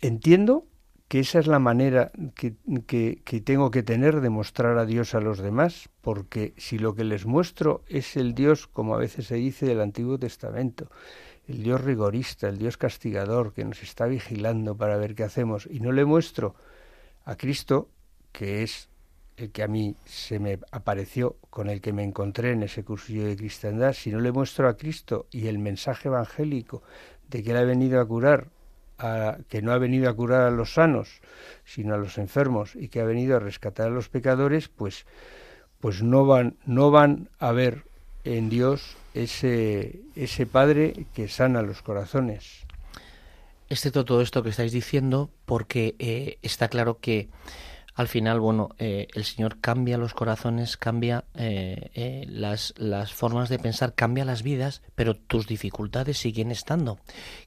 Entiendo que esa es la manera que, que, tengo que tener de mostrar a Dios a los demás, porque si lo que les muestro es el Dios, como a veces se dice del Antiguo Testamento, el Dios rigorista, el Dios castigador, que nos está vigilando para ver qué hacemos, y no le muestro a Cristo, que es el que a mí se me apareció, con el que me encontré en ese cursillo de cristiandad, si no le muestro a Cristo y el mensaje evangélico de que Él ha venido a curar que no ha venido a curar a los sanos, sino a los enfermos y que ha venido a rescatar a los pecadores, pues, pues no van, no van a ver en Dios ese, ese Padre que sana los corazones. Excepto todo esto que estáis diciendo, porque eh, está claro que al final, bueno, eh, el Señor cambia los corazones, cambia las, las formas de pensar, cambia las vidas, pero tus dificultades siguen estando.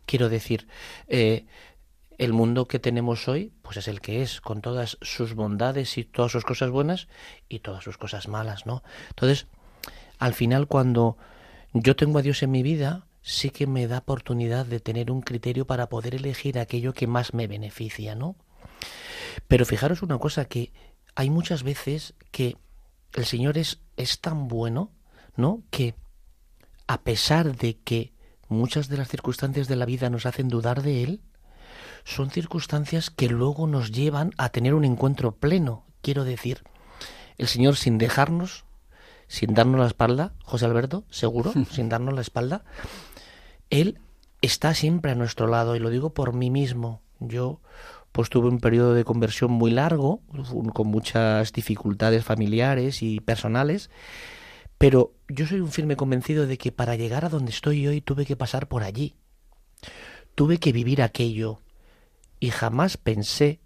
Quiero decir, el mundo que tenemos hoy, pues es el que es, con todas sus bondades y todas sus cosas buenas y todas sus cosas malas, ¿no? Entonces, al final, cuando yo tengo a Dios en mi vida, sí que me da oportunidad de tener un criterio para poder elegir aquello que más me beneficia, ¿no? Pero fijaros una cosa, que hay muchas veces que el Señor es, es tan bueno, ¿no? Que a pesar de que muchas de las circunstancias de la vida nos hacen dudar de Él, son circunstancias que luego nos llevan a tener un encuentro pleno. Quiero decir, el Señor sin dejarnos, sin darnos la espalda, José Alberto, seguro, [laughs] sin darnos la espalda, Él está siempre a nuestro lado y lo digo por mí mismo. Yo pues tuve un periodo de conversión muy largo, con muchas dificultades familiares y personales, pero yo soy un firme convencido de que para llegar a donde estoy hoy tuve que pasar por allí. Tuve que vivir aquello, y jamás pensé,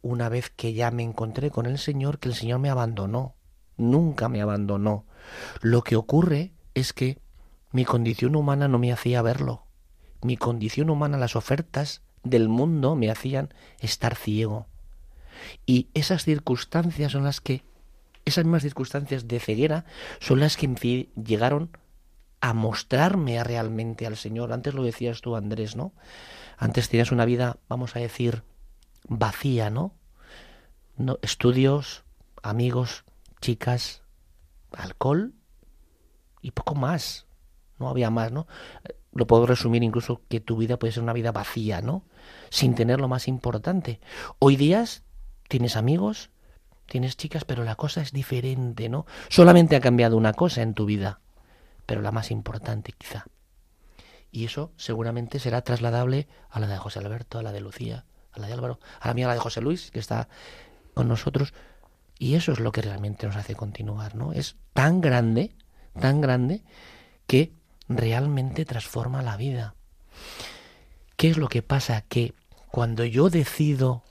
una vez que ya me encontré con el Señor, que el Señor me abandonó. Nunca me abandonó. Lo que ocurre es que mi condición humana no me hacía verlo. Mi condición humana, las ofertas del mundo me hacían estar ciego. Y esas circunstancias son las que, esas mismas circunstancias de ceguera, son las que llegaron a mostrarme realmente al Señor. Antes lo decías tú, Andrés, ¿no? Antes tenías una vida, vamos a decir, vacía, ¿no? no estudios, amigos, chicas, alcohol y poco más. No había más, ¿no? Lo puedo resumir incluso que tu vida puede ser una vida vacía, ¿no? Sin tener lo más importante. Hoy días tienes amigos, tienes chicas, pero la cosa es diferente, ¿no? Solamente ha cambiado una cosa en tu vida, pero la más importante quizá. Y eso seguramente será trasladable a la de José Alberto, a la de Lucía, a la de Álvaro, a la mía, a la de José Luis, que está con nosotros. Y eso es lo que realmente nos hace continuar, ¿no? Es tan grande, tan grande, que realmente transforma la vida. ¿Qué es lo que pasa? Que cuando yo decido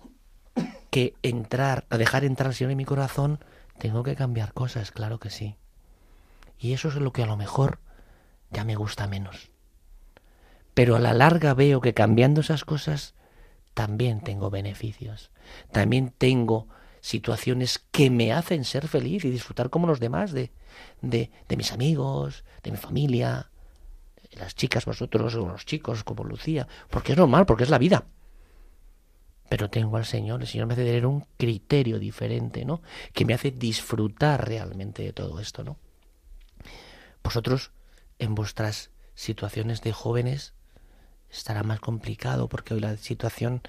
que entrar, a dejar entrar al Señor en mi corazón, tengo que cambiar cosas, claro que sí. Y eso es lo que a lo mejor ya me gusta menos. Pero a la larga veo que cambiando esas cosas también tengo beneficios. También tengo situaciones que me hacen ser feliz y disfrutar como los demás de, de, de mis amigos, de mi familia, de las chicas vosotros o los chicos como Lucía, porque es normal, porque es la vida. Pero tengo al Señor, el Señor me hace tener un criterio diferente, ¿no? Que me hace disfrutar realmente de todo esto, ¿no? Vosotros, en vuestras situaciones de jóvenes, estará más complicado porque hoy la situación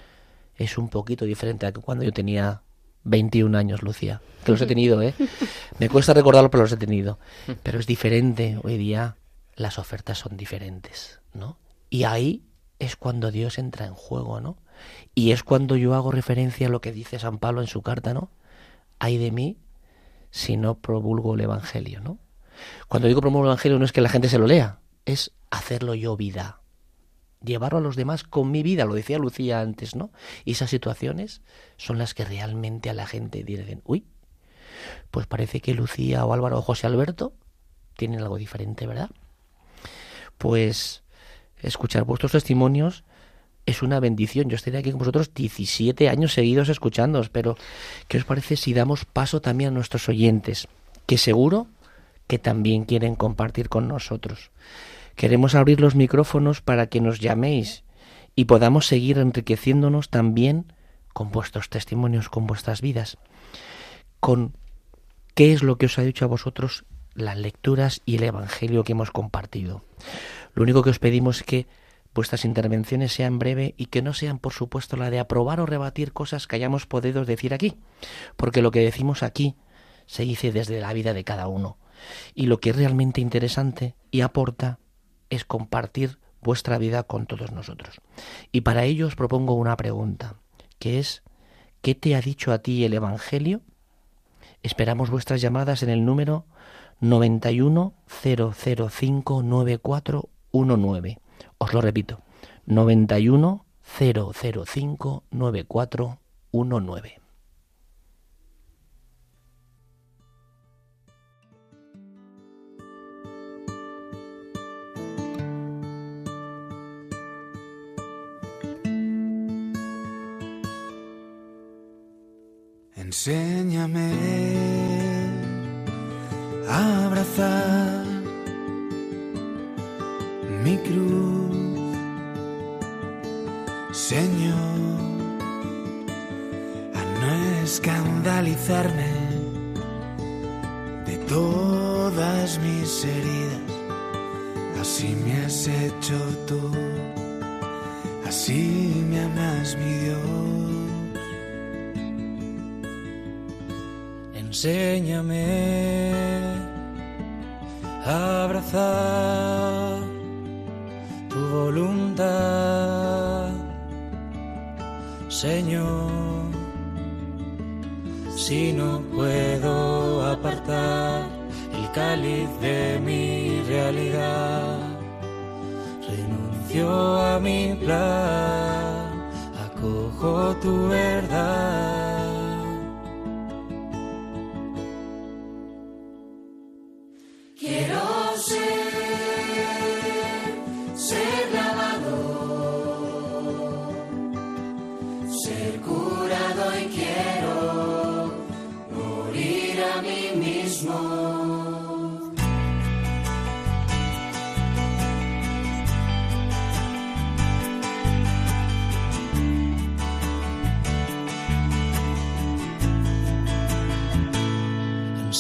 es un poquito diferente a que cuando yo tenía 21 años, Lucía. Que los he tenido, ¿eh? [laughs] Me cuesta recordarlo, pero los he tenido. Pero es diferente. Hoy día las ofertas son diferentes, ¿no? Y ahí es cuando Dios entra en juego, ¿no? Y es cuando yo hago referencia a lo que dice San Pablo en su carta, ¿no? Hay de mí si no promulgo el Evangelio, ¿no? Cuando digo promulgo el Evangelio no es que la gente se lo lea, es hacerlo yo vida, llevarlo a los demás con mi vida, lo decía Lucía antes, ¿no? Y esas situaciones son las que realmente a la gente dicen, uy, pues parece que Lucía o Álvaro o José Alberto tienen algo diferente, ¿verdad? Pues escuchar vuestros testimonios es una bendición. Yo estoy aquí con vosotros 17 años seguidos escuchándoos, pero ¿qué os parece si damos paso también a nuestros oyentes, que seguro que también quieren compartir con nosotros? Queremos abrir los micrófonos para que nos llaméis y podamos seguir enriqueciéndonos también con vuestros testimonios, con vuestras vidas, con qué es lo que os ha dicho a vosotros las lecturas y el Evangelio que hemos compartido. Lo único que os pedimos es que vuestras intervenciones sean breve y que no sean, por supuesto, la de aprobar o rebatir cosas que hayamos podido decir aquí, porque lo que decimos aquí se dice desde la vida de cada uno. Y lo que es realmente interesante y aporta es compartir vuestra vida con todos nosotros. Y para ello os propongo una pregunta, que es, ¿qué te ha dicho a ti el Evangelio? Esperamos vuestras llamadas en el número 910059419. Os lo repito, 91 005 9419. Enséñame a abrazar mi cruz, Señor, a no escandalizarme de todas mis heridas. Así me has hecho tú, así me amas mi Dios. Enséñame a abrazar Señor. Si no puedo apartar el cáliz de mi realidad, renuncio a mi plan, acojo tu verdad.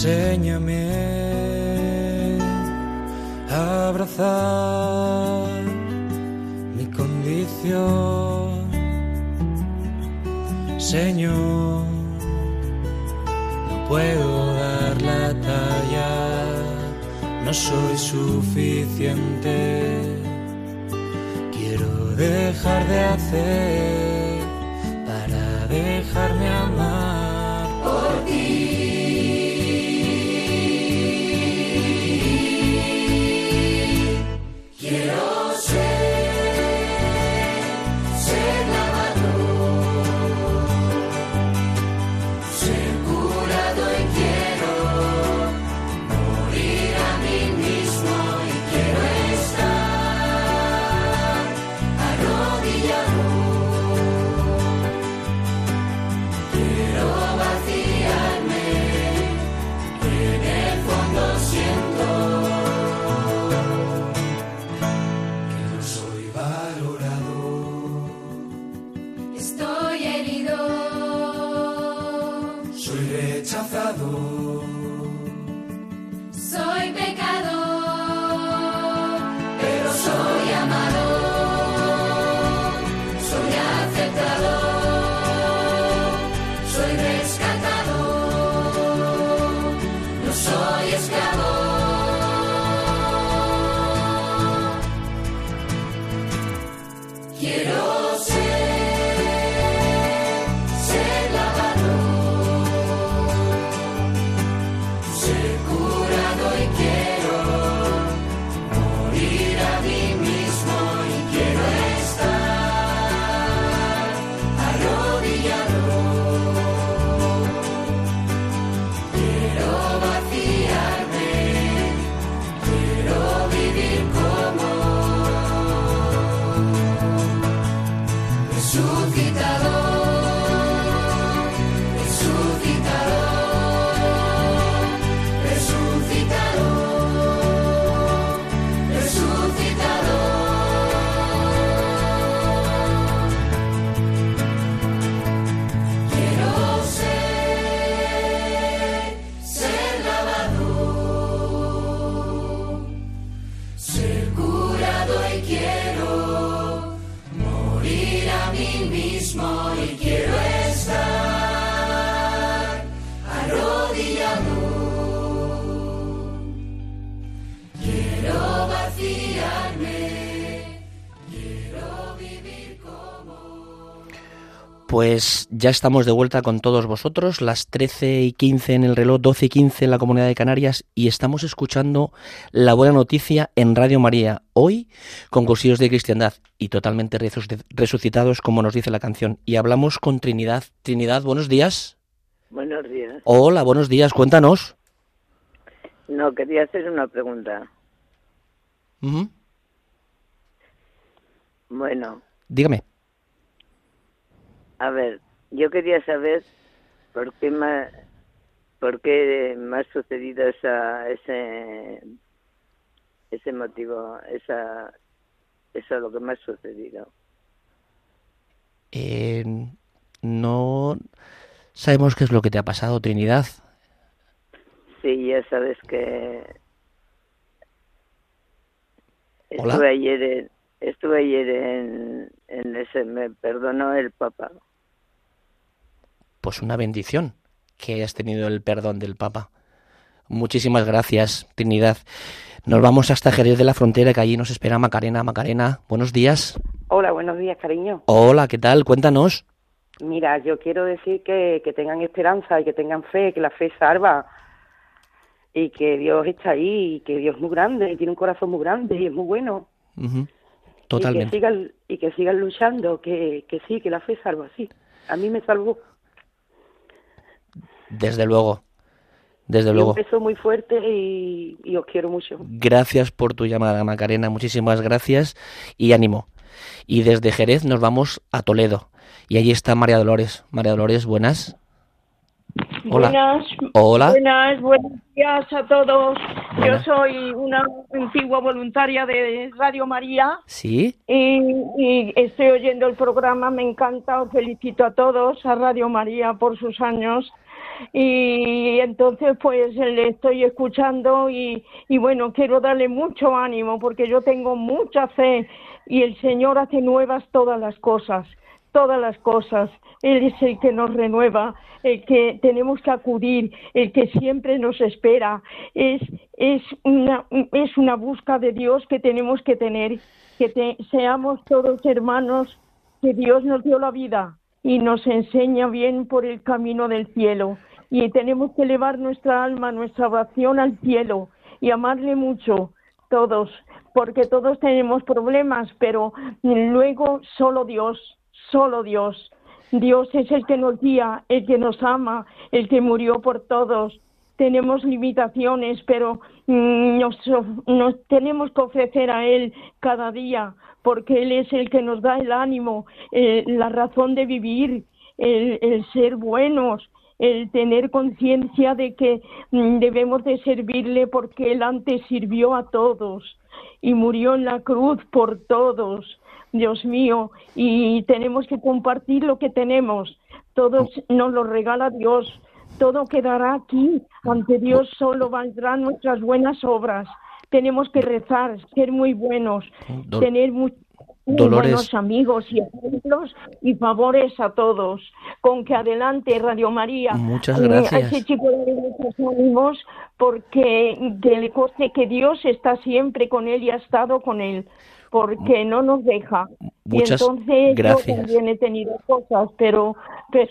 Enséñame a abrazar mi condición, Señor. No puedo dar la talla, no soy suficiente. Quiero dejar de hacer para dejarme amar ya estamos de vuelta con todos vosotros, las 13 y 15 en el reloj, 12 y 15 en la Comunidad de Canarias y estamos escuchando la buena noticia en Radio María, hoy con cursillos de cristiandad y totalmente resuc- resucitados como nos dice la canción. Y hablamos con Trinidad. Trinidad, buenos días. Buenos días. Hola, buenos días, cuéntanos. No, quería hacer una pregunta. Bueno, Dígame. a ver, yo quería saber ¿Por qué me, por qué me ha sucedido esa, ese, ese motivo, esa, eso es lo que me ha sucedido? Eh, no sabemos qué es lo que te ha pasado, Trinidad. Sí, ya sabes que Hola. estuve ayer en, estuve ayer en, en ese, me perdonó el Papa. Pues una bendición que hayas tenido el perdón del Papa. Muchísimas gracias, Trinidad. Nos vamos hasta Jerez de la Frontera, que allí nos espera Macarena. Macarena, buenos días. Hola, buenos días, cariño. Hola, ¿qué tal? Cuéntanos. Mira, yo quiero decir que, que tengan esperanza y que tengan fe, que la fe salva y que Dios está ahí y que Dios es muy grande y tiene un corazón muy grande y es muy bueno. Ujú, Y que Totalmente. sigan, y que sigan luchando, que, que sí, que la fe salva, sí. A mí me salvó. Desde luego. Desde Y luego. Un beso muy fuerte y, y os quiero mucho. Gracias por tu llamada, Macarena. Muchísimas gracias y ánimo. Y desde Jerez nos vamos a Toledo. Y allí está María Dolores. María Dolores, buenas. Hola. Buenas, Hola. buenas, buenos días a todos. Yo Buenas. soy una antigua voluntaria de Radio María ¿Sí? y, y estoy oyendo el programa, me encanta, os felicito a todos, a Radio María por sus años. Y entonces pues le estoy escuchando y, y bueno, quiero darle mucho ánimo porque yo tengo mucha fe y el Señor hace nuevas todas las cosas, todas las cosas. Él es el que nos renueva, el que tenemos que acudir, el que siempre nos espera. Es, es, una, es una busca de Dios que tenemos que tener, que te- seamos todos hermanos, que Dios nos dio la vida y nos enseña bien por el camino del cielo. Y tenemos que elevar nuestra alma, nuestra oración al cielo y amarle mucho, todos, porque todos tenemos problemas, pero luego solo Dios, solo Dios. Dios es el que nos guía, el que nos ama, el que murió por todos. Tenemos limitaciones, pero mm, nos, nos tenemos que ofrecer a Él cada día, porque Él es el que nos da el ánimo, eh, la razón de vivir, el, el ser buenos, el tener conciencia de que mm, debemos de servirle porque Él antes sirvió a todos y murió en la cruz por todos. Dios mío, y tenemos que compartir lo que tenemos. Todo nos lo regala Dios. Todo quedará aquí. Ante Dios solo valdrán nuestras buenas obras. Tenemos que rezar, ser muy buenos, Dol- tener Dolores. buenos amigos y ejemplos y favores a todos. Con que adelante, Radio María. Muchas Eh, A gracias. ese chico le doy muchos ánimos porque que le conste que Dios está siempre con él y ha estado con él, porque no nos deja. Muchas y entonces gracias. yo también he tenido cosas, pero, pues,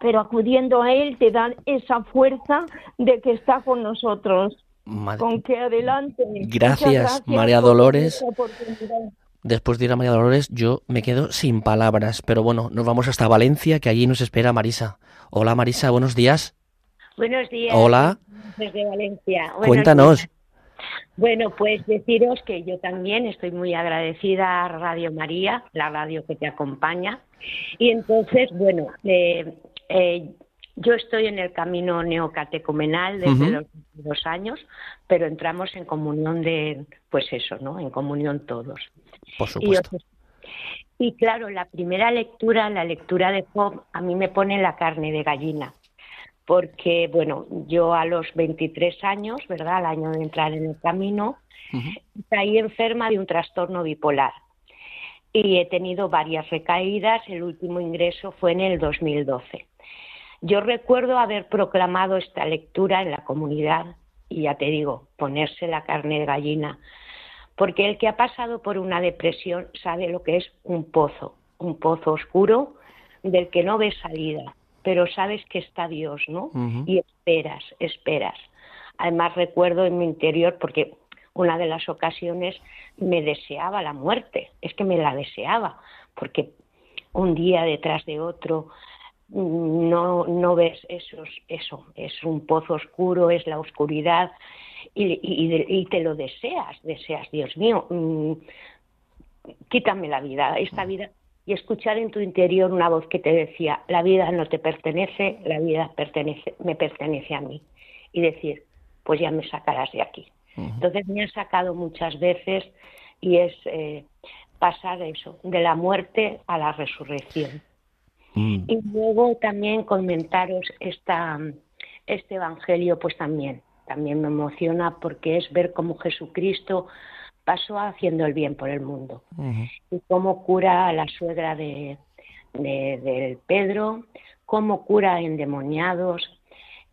pero acudiendo a él te dan esa fuerza de que está con nosotros. Madre- Con que adelante. Muchas Gracias, María Dolores. Después de ir a María Dolores, yo me quedo sin palabras. Pero bueno, nos vamos hasta Valencia, que allí nos espera Marisa. Hola Marisa, buenos días. Buenos días. Hola. Desde Valencia. Buenos Cuéntanos. días. Bueno, pues deciros que yo también estoy muy agradecida a Radio María, la radio que te acompaña. Y entonces, bueno, eh, eh, yo estoy en el camino neocatecumenal desde los dos años, pero entramos en comunión de, pues eso, ¿no? En comunión todos. Por Y, supuesto. os- y claro, la primera lectura, la lectura de Job, a mí me pone la carne de gallina, porque, bueno, yo a los 23 años, ¿verdad?, al año de entrar en el camino, caí enferma de un trastorno bipolar y he tenido varias recaídas. El último ingreso fue en el 2012. Yo recuerdo haber proclamado esta lectura en la comunidad y ya te digo, ponerse la carne de gallina, porque el que ha pasado por una depresión sabe lo que es un pozo, un pozo oscuro del que no ves salida, pero sabes que está Dios, ¿no? Y esperas, esperas. Además recuerdo en mi interior, porque una de las ocasiones me deseaba la muerte, es que me la deseaba, porque un día detrás de otro mm, no, no ves esos, eso, es un pozo oscuro, es la oscuridad y, y- y te lo deseas, deseas, Dios mío, mm, quítame la vida, esta vida y escuchar en tu interior una voz que te decía, la vida no te pertenece, la vida pertenece, me pertenece a mí. Y decir, pues ya me sacarás de aquí. Entonces me ha sacado muchas veces y es eh, pasar eso, de la muerte a la resurrección. Mm. Y luego también comentaros esta, este Evangelio, pues también, también me emociona porque es ver cómo Jesucristo pasó haciendo el bien por el mundo y cómo cura a la suegra de, de, del Pedro, cómo cura a endemoniados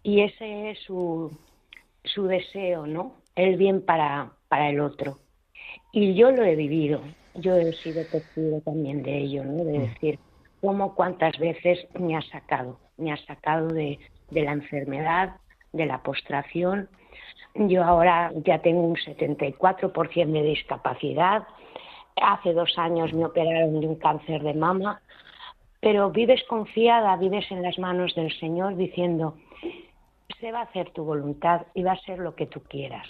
y ese es su, su deseo, ¿no? El bien para, para el otro. Y yo lo he vivido, yo he sido testigo también de ello, ¿no? De decir, cómo cuántas veces me ha sacado, me ha sacado de, de la enfermedad, de la postración. Yo ahora ya tengo un 74% de discapacidad. Hace dos años me operaron de un cáncer de mama, pero vives confiada, vives en las manos del Señor diciendo, se va a hacer tu voluntad y va a ser lo que tú quieras.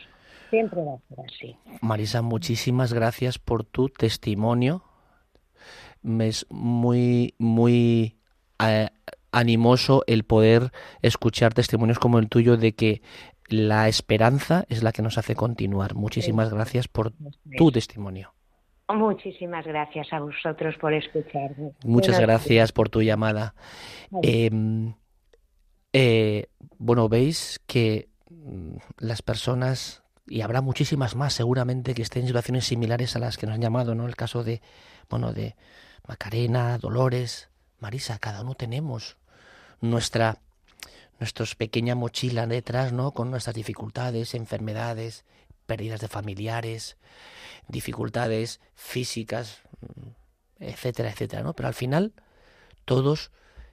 Siempre va a ser así. Marisa, muchísimas gracias por tu testimonio. Es muy, muy eh, animoso el poder escuchar testimonios como el tuyo de que la esperanza es la que nos hace continuar. Muchísimas gracias por tu testimonio. Muchísimas gracias a vosotros por escucharme. Muchas gracias por tu llamada. Eh, eh, bueno, veis que mm, las personas, y habrá muchísimas más seguramente que estén en situaciones similares a las que nos han llamado, ¿no? El caso de, bueno, de Macarena, Dolores, Marisa, cada uno tenemos nuestra nuestros pequeña mochila detrás, ¿no? Con nuestras dificultades, enfermedades, pérdidas de familiares, dificultades físicas, mm, etcétera, etcétera, ¿no? Pero al final todos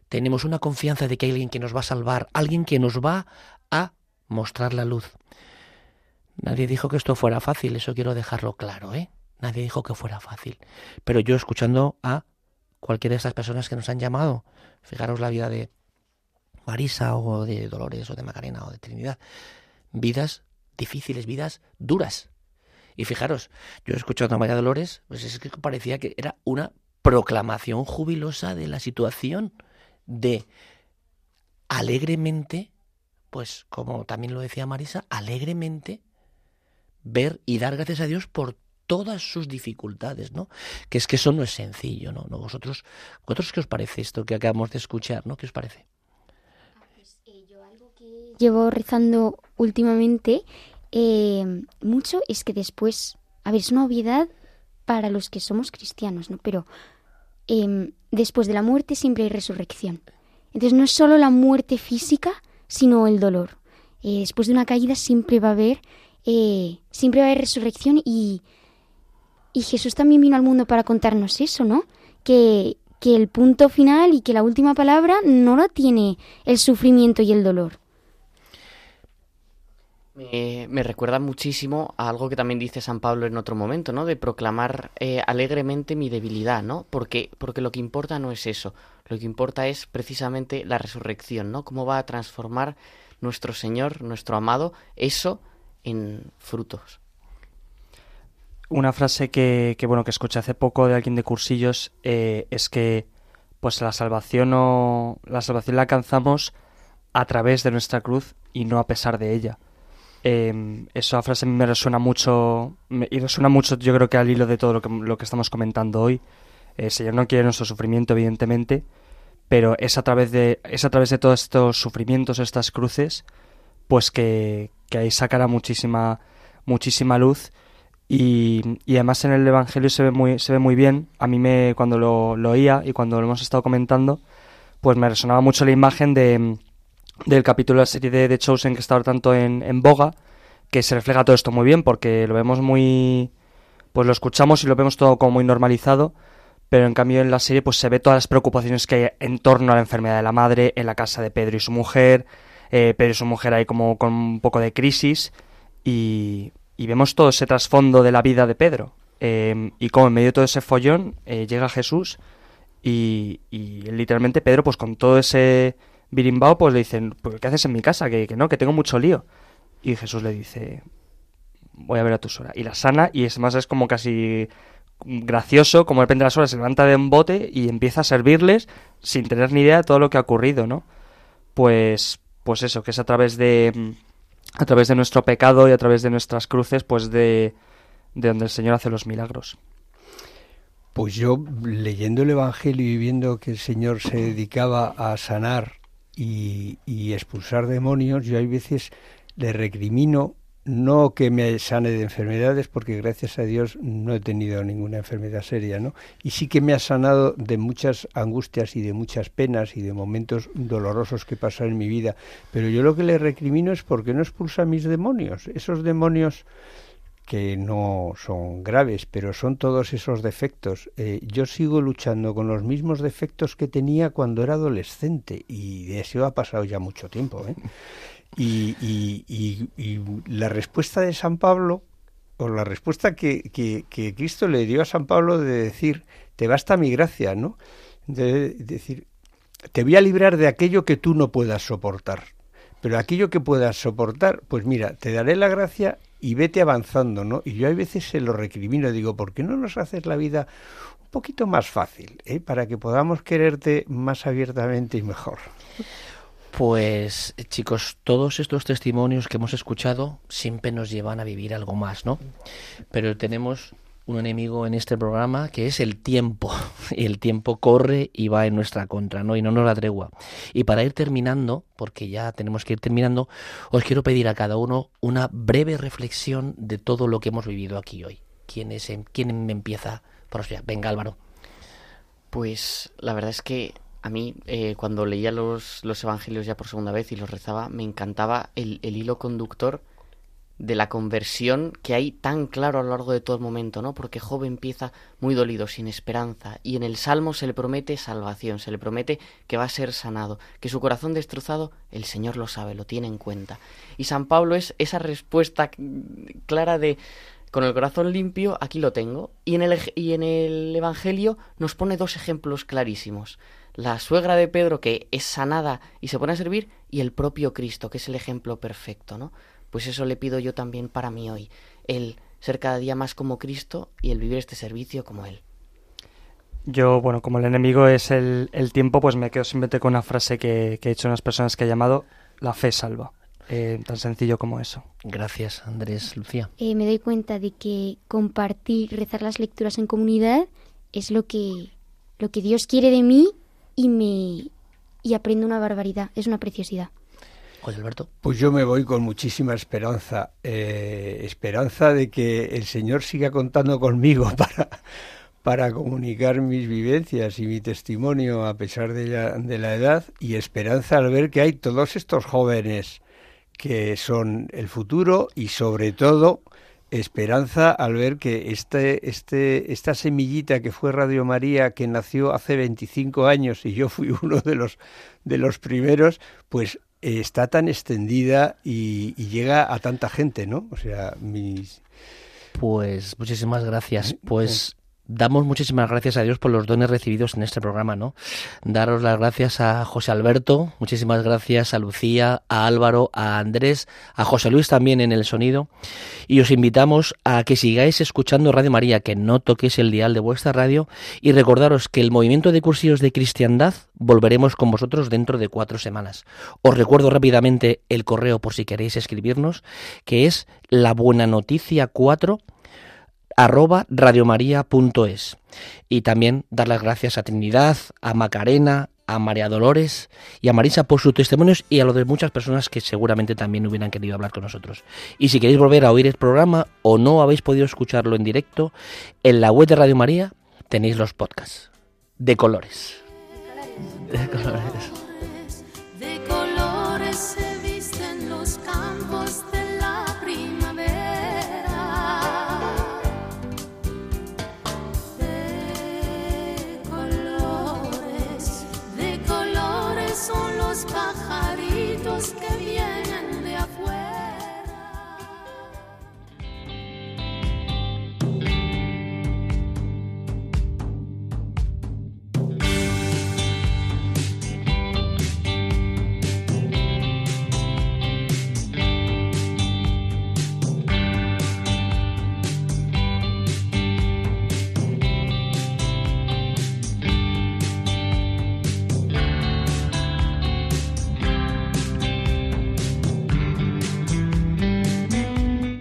tenemos una confianza de que hay alguien que nos va a salvar, alguien que nos va a mostrar la luz. Nadie dijo que esto fuera fácil, eso quiero dejarlo claro, ¿eh? Nadie dijo que fuera fácil. Pero yo escuchando a cualquiera de estas personas que nos han llamado, fijaros la vida de Marisa o de Dolores o de Macarena o de Trinidad, vidas difíciles, vidas duras. Y fijaros, yo escuchando a María Dolores, pues es que parecía que era una proclamación jubilosa de la situación, de alegremente, pues como también lo decía Marisa, alegremente ver y dar gracias a Dios por todas sus dificultades, ¿no? Que es que eso no es sencillo, ¿no? ¿vosotros qué os parece esto que acabamos de escuchar, ¿no? ¿Qué os parece? Llevo rezando últimamente eh, mucho es que después, a ver, es una obviedad para los que somos cristianos, ¿no? Pero eh, después de la muerte siempre hay resurrección. Entonces no es solo la muerte física, sino el dolor. Eh, después de una caída siempre va a haber, eh, siempre va a haber resurrección y, y Jesús también vino al mundo para contarnos eso, ¿no? Que, que el punto final y que la última palabra no la tiene el sufrimiento y el dolor. Me, me recuerda muchísimo a algo que también dice San Pablo en otro momento, ¿no? De proclamar eh, alegremente mi debilidad, ¿no? Porque, porque lo que importa no es eso, lo que importa es precisamente la resurrección, ¿no? Cómo va a transformar nuestro Señor, nuestro amado, eso en frutos. Una frase que, que, bueno que escuché hace poco de alguien de cursillos eh, es que pues la salvación no la salvación la alcanzamos a través de nuestra cruz y no a pesar de ella. Eh, esa frase me resuena mucho me, y resuena mucho yo creo que al hilo de todo lo que, lo que estamos comentando hoy. El Señor no quiere nuestro sufrimiento evidentemente, pero es a través de es a través de todos estos sufrimientos, estas cruces, pues que, que ahí sacará muchísima muchísima luz y, y, además en el Evangelio se ve muy, se ve muy bien. A mí me, cuando lo, lo, oía y cuando lo hemos estado comentando, pues me resonaba mucho la imagen de, del capítulo de la serie de The Chosen que está ahora tanto en, en boga, que se refleja todo esto muy bien, porque lo vemos muy... pues lo escuchamos y lo vemos todo como muy normalizado, pero en cambio en la serie pues se ve todas las preocupaciones que hay en torno a la enfermedad de la madre, en la casa de Pedro y su mujer, eh, Pedro y su mujer ahí como con un poco de crisis, y, y vemos todo ese trasfondo de la vida de Pedro. Eh, y como en medio de todo ese follón eh, llega Jesús y, y, literalmente Pedro, pues con todo ese birimbao, pues le dicen, pues, ¿qué haces en mi casa? Que, que, no, que tengo mucho lío. Y Jesús le dice, voy a ver a tu suegra. Y la sana y es más, es como casi gracioso, como de las horas se levanta de un bote y empieza a servirles sin tener ni idea de todo lo que ha ocurrido, ¿no? Pues, pues eso, que es a través de a través de nuestro pecado y a través de nuestras cruces, pues de, de donde el Señor hace los milagros. Pues yo, leyendo el Evangelio y viendo que el Señor se dedicaba a sanar y, expulsar demonios, yo hay veces le recrimino no que me sane de enfermedades, porque gracias a Dios no he tenido ninguna enfermedad seria, ¿no? Y sí que me ha sanado de muchas angustias y de muchas penas y de momentos dolorosos que pasan en mi vida. Pero yo lo que le recrimino es porque no expulsa mis demonios, esos demonios que no son graves, pero son todos esos defectos. Eh, yo sigo luchando con los mismos defectos que tenía cuando era adolescente y de eso ha pasado ya mucho tiempo. ¿eh? Y, y, la respuesta de San Pablo, o la respuesta que, que, Cristo le dio a San Pablo de decir, te basta mi gracia, ¿no? De, decir, te voy a librar de aquello que tú no puedas soportar. Pero aquello que puedas soportar, pues mira, te daré la gracia y vete avanzando, ¿no? Y yo a veces se lo recrimino, digo, ¿por qué no nos haces la vida un poquito más fácil, ¿eh? para que podamos quererte más abiertamente y mejor? Pues chicos, todos estos testimonios que hemos escuchado siempre nos llevan a vivir algo más, ¿no? Pero tenemos un enemigo en este programa que es el tiempo. [laughs] El tiempo corre y va en nuestra contra, ¿no? Y no nos la tregua. Y para ir terminando, porque ya tenemos que ir terminando, os quiero pedir a cada uno una breve reflexión de todo lo que hemos vivido aquí hoy. ¿Quién, es, quién me empieza? Por Venga, Álvaro. Pues la verdad es que a mí, eh, cuando leía los, los, evangelios ya por segunda vez y los rezaba, me encantaba el, el, hilo conductor de la conversión que hay tan claro a lo largo de todo el momento, ¿no? Porque Job empieza muy dolido, sin esperanza, y en el Salmo se le promete salvación, se le promete que va a ser sanado, que su corazón destrozado, el Señor lo sabe, lo tiene en cuenta. Y San Pablo es esa respuesta clara de con el corazón limpio, aquí lo tengo. Y en el, y en el Evangelio nos pone dos ejemplos clarísimos la suegra de Pedro que es sanada y se pone a servir y el propio Cristo, que es el ejemplo perfecto, ¿no? Pues eso le pido yo también para mí hoy, el ser cada día más como Cristo y el vivir este servicio como Él. Yo, bueno, como el enemigo es el, tiempo, pues me quedo simplemente con una frase que, que he hecho unas personas que he llamado la fe salva. Eh, tan sencillo como eso. Gracias, Andrés. Lucía. Eh, me doy cuenta de que compartir, rezar las lecturas en comunidad es lo que, lo que Dios quiere de mí y me y aprendo una barbaridad, es una preciosidad. Alberto. Pues yo me voy con muchísima esperanza, eh, esperanza de que el Señor siga contando conmigo [laughs] para, para comunicar mis vivencias y mi testimonio a pesar de la, de la edad y esperanza al ver que hay todos estos jóvenes que son el futuro y sobre todo esperanza al ver que este, este, esta semillita que fue Radio María, que nació hace 25 años y yo fui [laughs] uno de los, de los primeros, pues está tan extendida y, llega a tanta gente, ¿no? O sea, mis... Pues muchísimas gracias. Pues damos muchísimas gracias a Dios por los dones recibidos en este programa, ¿no? Daros las gracias a José Alberto, muchísimas gracias a Lucía, a Álvaro, a Andrés, a José Luis también en el sonido. Y os invitamos a que sigáis escuchando Radio María, que no toquéis el dial de vuestra radio y recordaros que el movimiento de cursillos de cristiandad volveremos con vosotros dentro de cuatro semanas. Os recuerdo rápidamente el correo por si queréis escribirnos, que es la buena noticia 4 arroba radiomaria.es. Y también dar las gracias a Trinidad, a Macarena, a María Dolores y a Marisa por sus testimonios y a lo de muchas personas que seguramente también hubieran querido hablar con nosotros. Y si queréis volver a oír el programa o no habéis podido escucharlo en directo, en la web de Radio María tenéis los podcasts de colores. De colores.